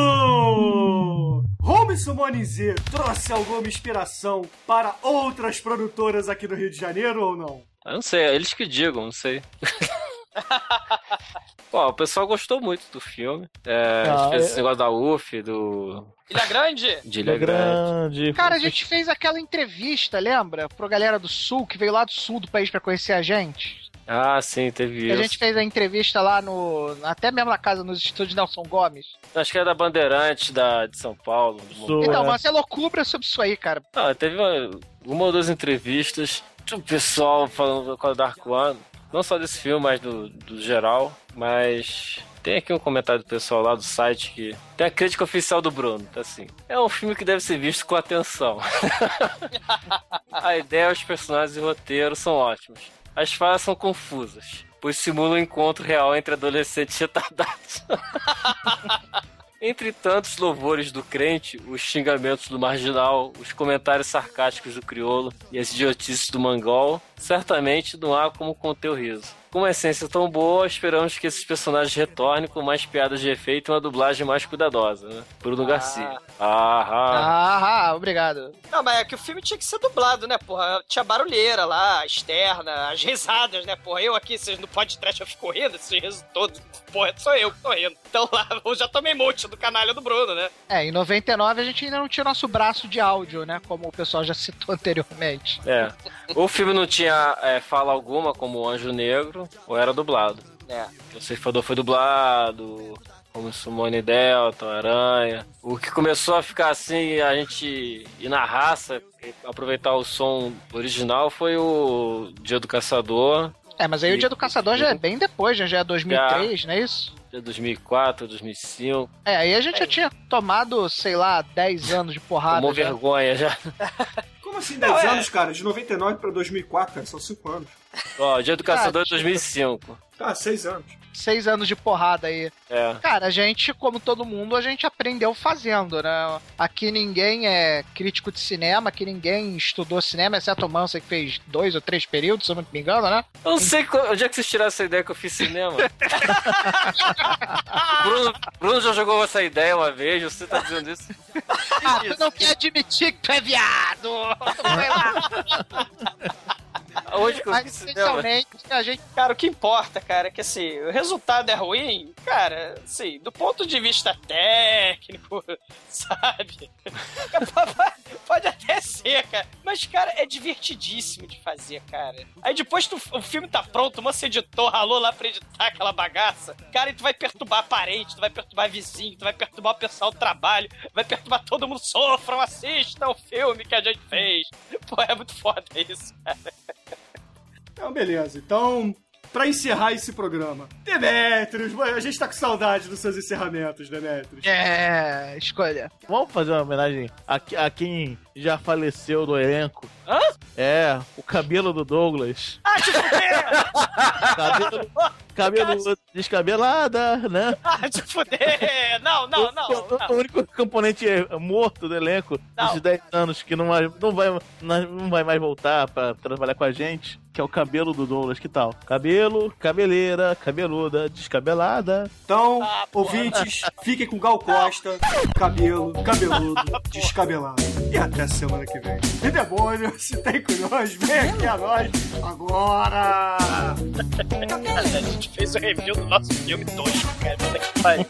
Summoning Z trouxe alguma inspiração para outras produtoras aqui do Rio de Janeiro ou não? Eu não sei, é eles que digam, não sei. Pô, o pessoal gostou muito do filme. É, a Ah, gente fez é- esse negócio da UF, do. Ilha Grande? De Ilha Grande. Cara, a gente fez aquela entrevista, lembra? Pro galera do sul, que veio lá do sul do país pra conhecer a gente. Ah, sim, teve E isso. a gente fez a entrevista lá no. Até mesmo na casa, nos estúdios de Nelson Gomes. Acho que era da Bandeirante da, de São Paulo. então, Marcelo cubra sobre isso aí, cara. Ah, teve uma, uma ou duas entrevistas. Tinha o pessoal falando com a Dark One. Não só desse filme, mas do, do geral. Mas tem aqui um comentário do pessoal lá do site que. Tem a crítica oficial do Bruno, tá assim. É um filme que deve ser visto com atenção. a ideia, os personagens e o roteiro são ótimos. As falas são confusas, pois simulam um encontro real entre adolescentes retardados. Entre tantos louvores do crente, os xingamentos do marginal, os comentários sarcásticos do crioulo e as idiotices do mangol, certamente não há como conter o riso. Com uma essência tão boa, esperamos que esses personagens retornem com mais piadas de efeito e uma dublagem mais cuidadosa, né? Bruno Garcia. Ah, ah. Ah, ah, obrigado. Não, mas é que o filme tinha que ser dublado, né, porra? Tinha barulheira lá, externa, as risadas, né, porra? Eu aqui, vocês no podcast eu fico rindo, esses risos todos. Porra, sou eu que tô rindo. Então lá, eu já tomei monte do canalha do Bruno, né? É, em 99 a gente ainda não tinha nosso braço de áudio, né? Como o pessoal já citou anteriormente. É. O filme não tinha é, fala alguma, como o Anjo Negro, ou era dublado. É. O Ceifador foi dublado, como Sumone Delta, Aranha. O que começou a ficar assim, a gente ir na raça, aproveitar o som original, foi o Dia do Caçador. É, mas aí o Dia do Caçador já é bem depois, já, já é 2003, não é isso? Dia 2004, 2005. É, aí a gente já tinha tomado, sei lá, 10 anos de porrada. Tomou já. vergonha já. Como assim 10 Não, é- anos, cara? De 99 pra 2004, cara, são 5 anos. Ó, Dia do Caçador é tipo- 2005. Ah, 6 anos. Seis anos de porrada aí. É. Cara, a gente, como todo mundo, a gente aprendeu fazendo, né? Aqui ninguém é crítico de cinema, aqui ninguém estudou cinema, exceto o Mansa que fez dois ou três períodos, se eu não me engano, né? Eu não sei qual- onde é que vocês tiraram essa ideia que eu fiz cinema. Bruno, Bruno já jogou essa ideia uma vez, você tá dizendo isso? Ah, tu não quer admitir que tu é viado! Tu vai lá. Onde que eu Mas, essencialmente, a gente... Cara, o que importa, cara, é que assim, o resultado é ruim, cara, assim, do ponto de vista técnico, sabe? Pode até ser, cara. Mas, cara, é divertidíssimo de fazer, cara. Aí depois tu, o filme tá pronto, você editor ralou lá pra editar aquela bagaça. Cara, e tu vai perturbar parente, tu vai perturbar vizinho, tu vai perturbar o pessoal do trabalho, vai perturbar todo mundo. Sofram, assistam o filme que a gente fez. Pô, é muito foda isso, cara. Então, beleza. Então, pra encerrar esse programa, Demetrius, a gente tá com saudade dos seus encerramentos, Demetrius. É, escolha. Vamos fazer uma homenagem a, a quem já faleceu do elenco. Hã? É, o cabelo do Douglas. Ah, te fuder! Cabelo, cabelo descabelada, né? Ah, te fuder! Não, não, não. O único componente morto do elenco Não. desses 10 anos que não vai, não, vai, não vai mais voltar pra trabalhar com a gente, que é o cabelo do Douglas. Que tal? Cabelo, cabeleira, cabeluda, descabelada. Então, ouvintes, fiquem com Gal Costa, cabelo, cabeludo, descabelado. E até semana que vem. E demônio, se tem nós, vem aqui a nós agora! A gente fez o review do nosso filme tosco, cara. Puta que pariu.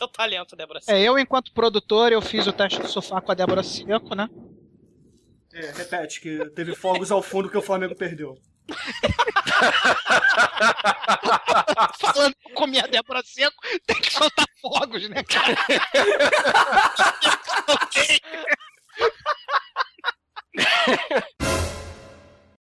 Seu talento, Débora. É, eu, enquanto produtor, eu fiz o teste do sofá com a Débora Seco, né? É, repete, que teve fogos ao fundo que o Flamengo perdeu. Falando que eu comi a Débora Seco, tem que soltar fogos, né, cara?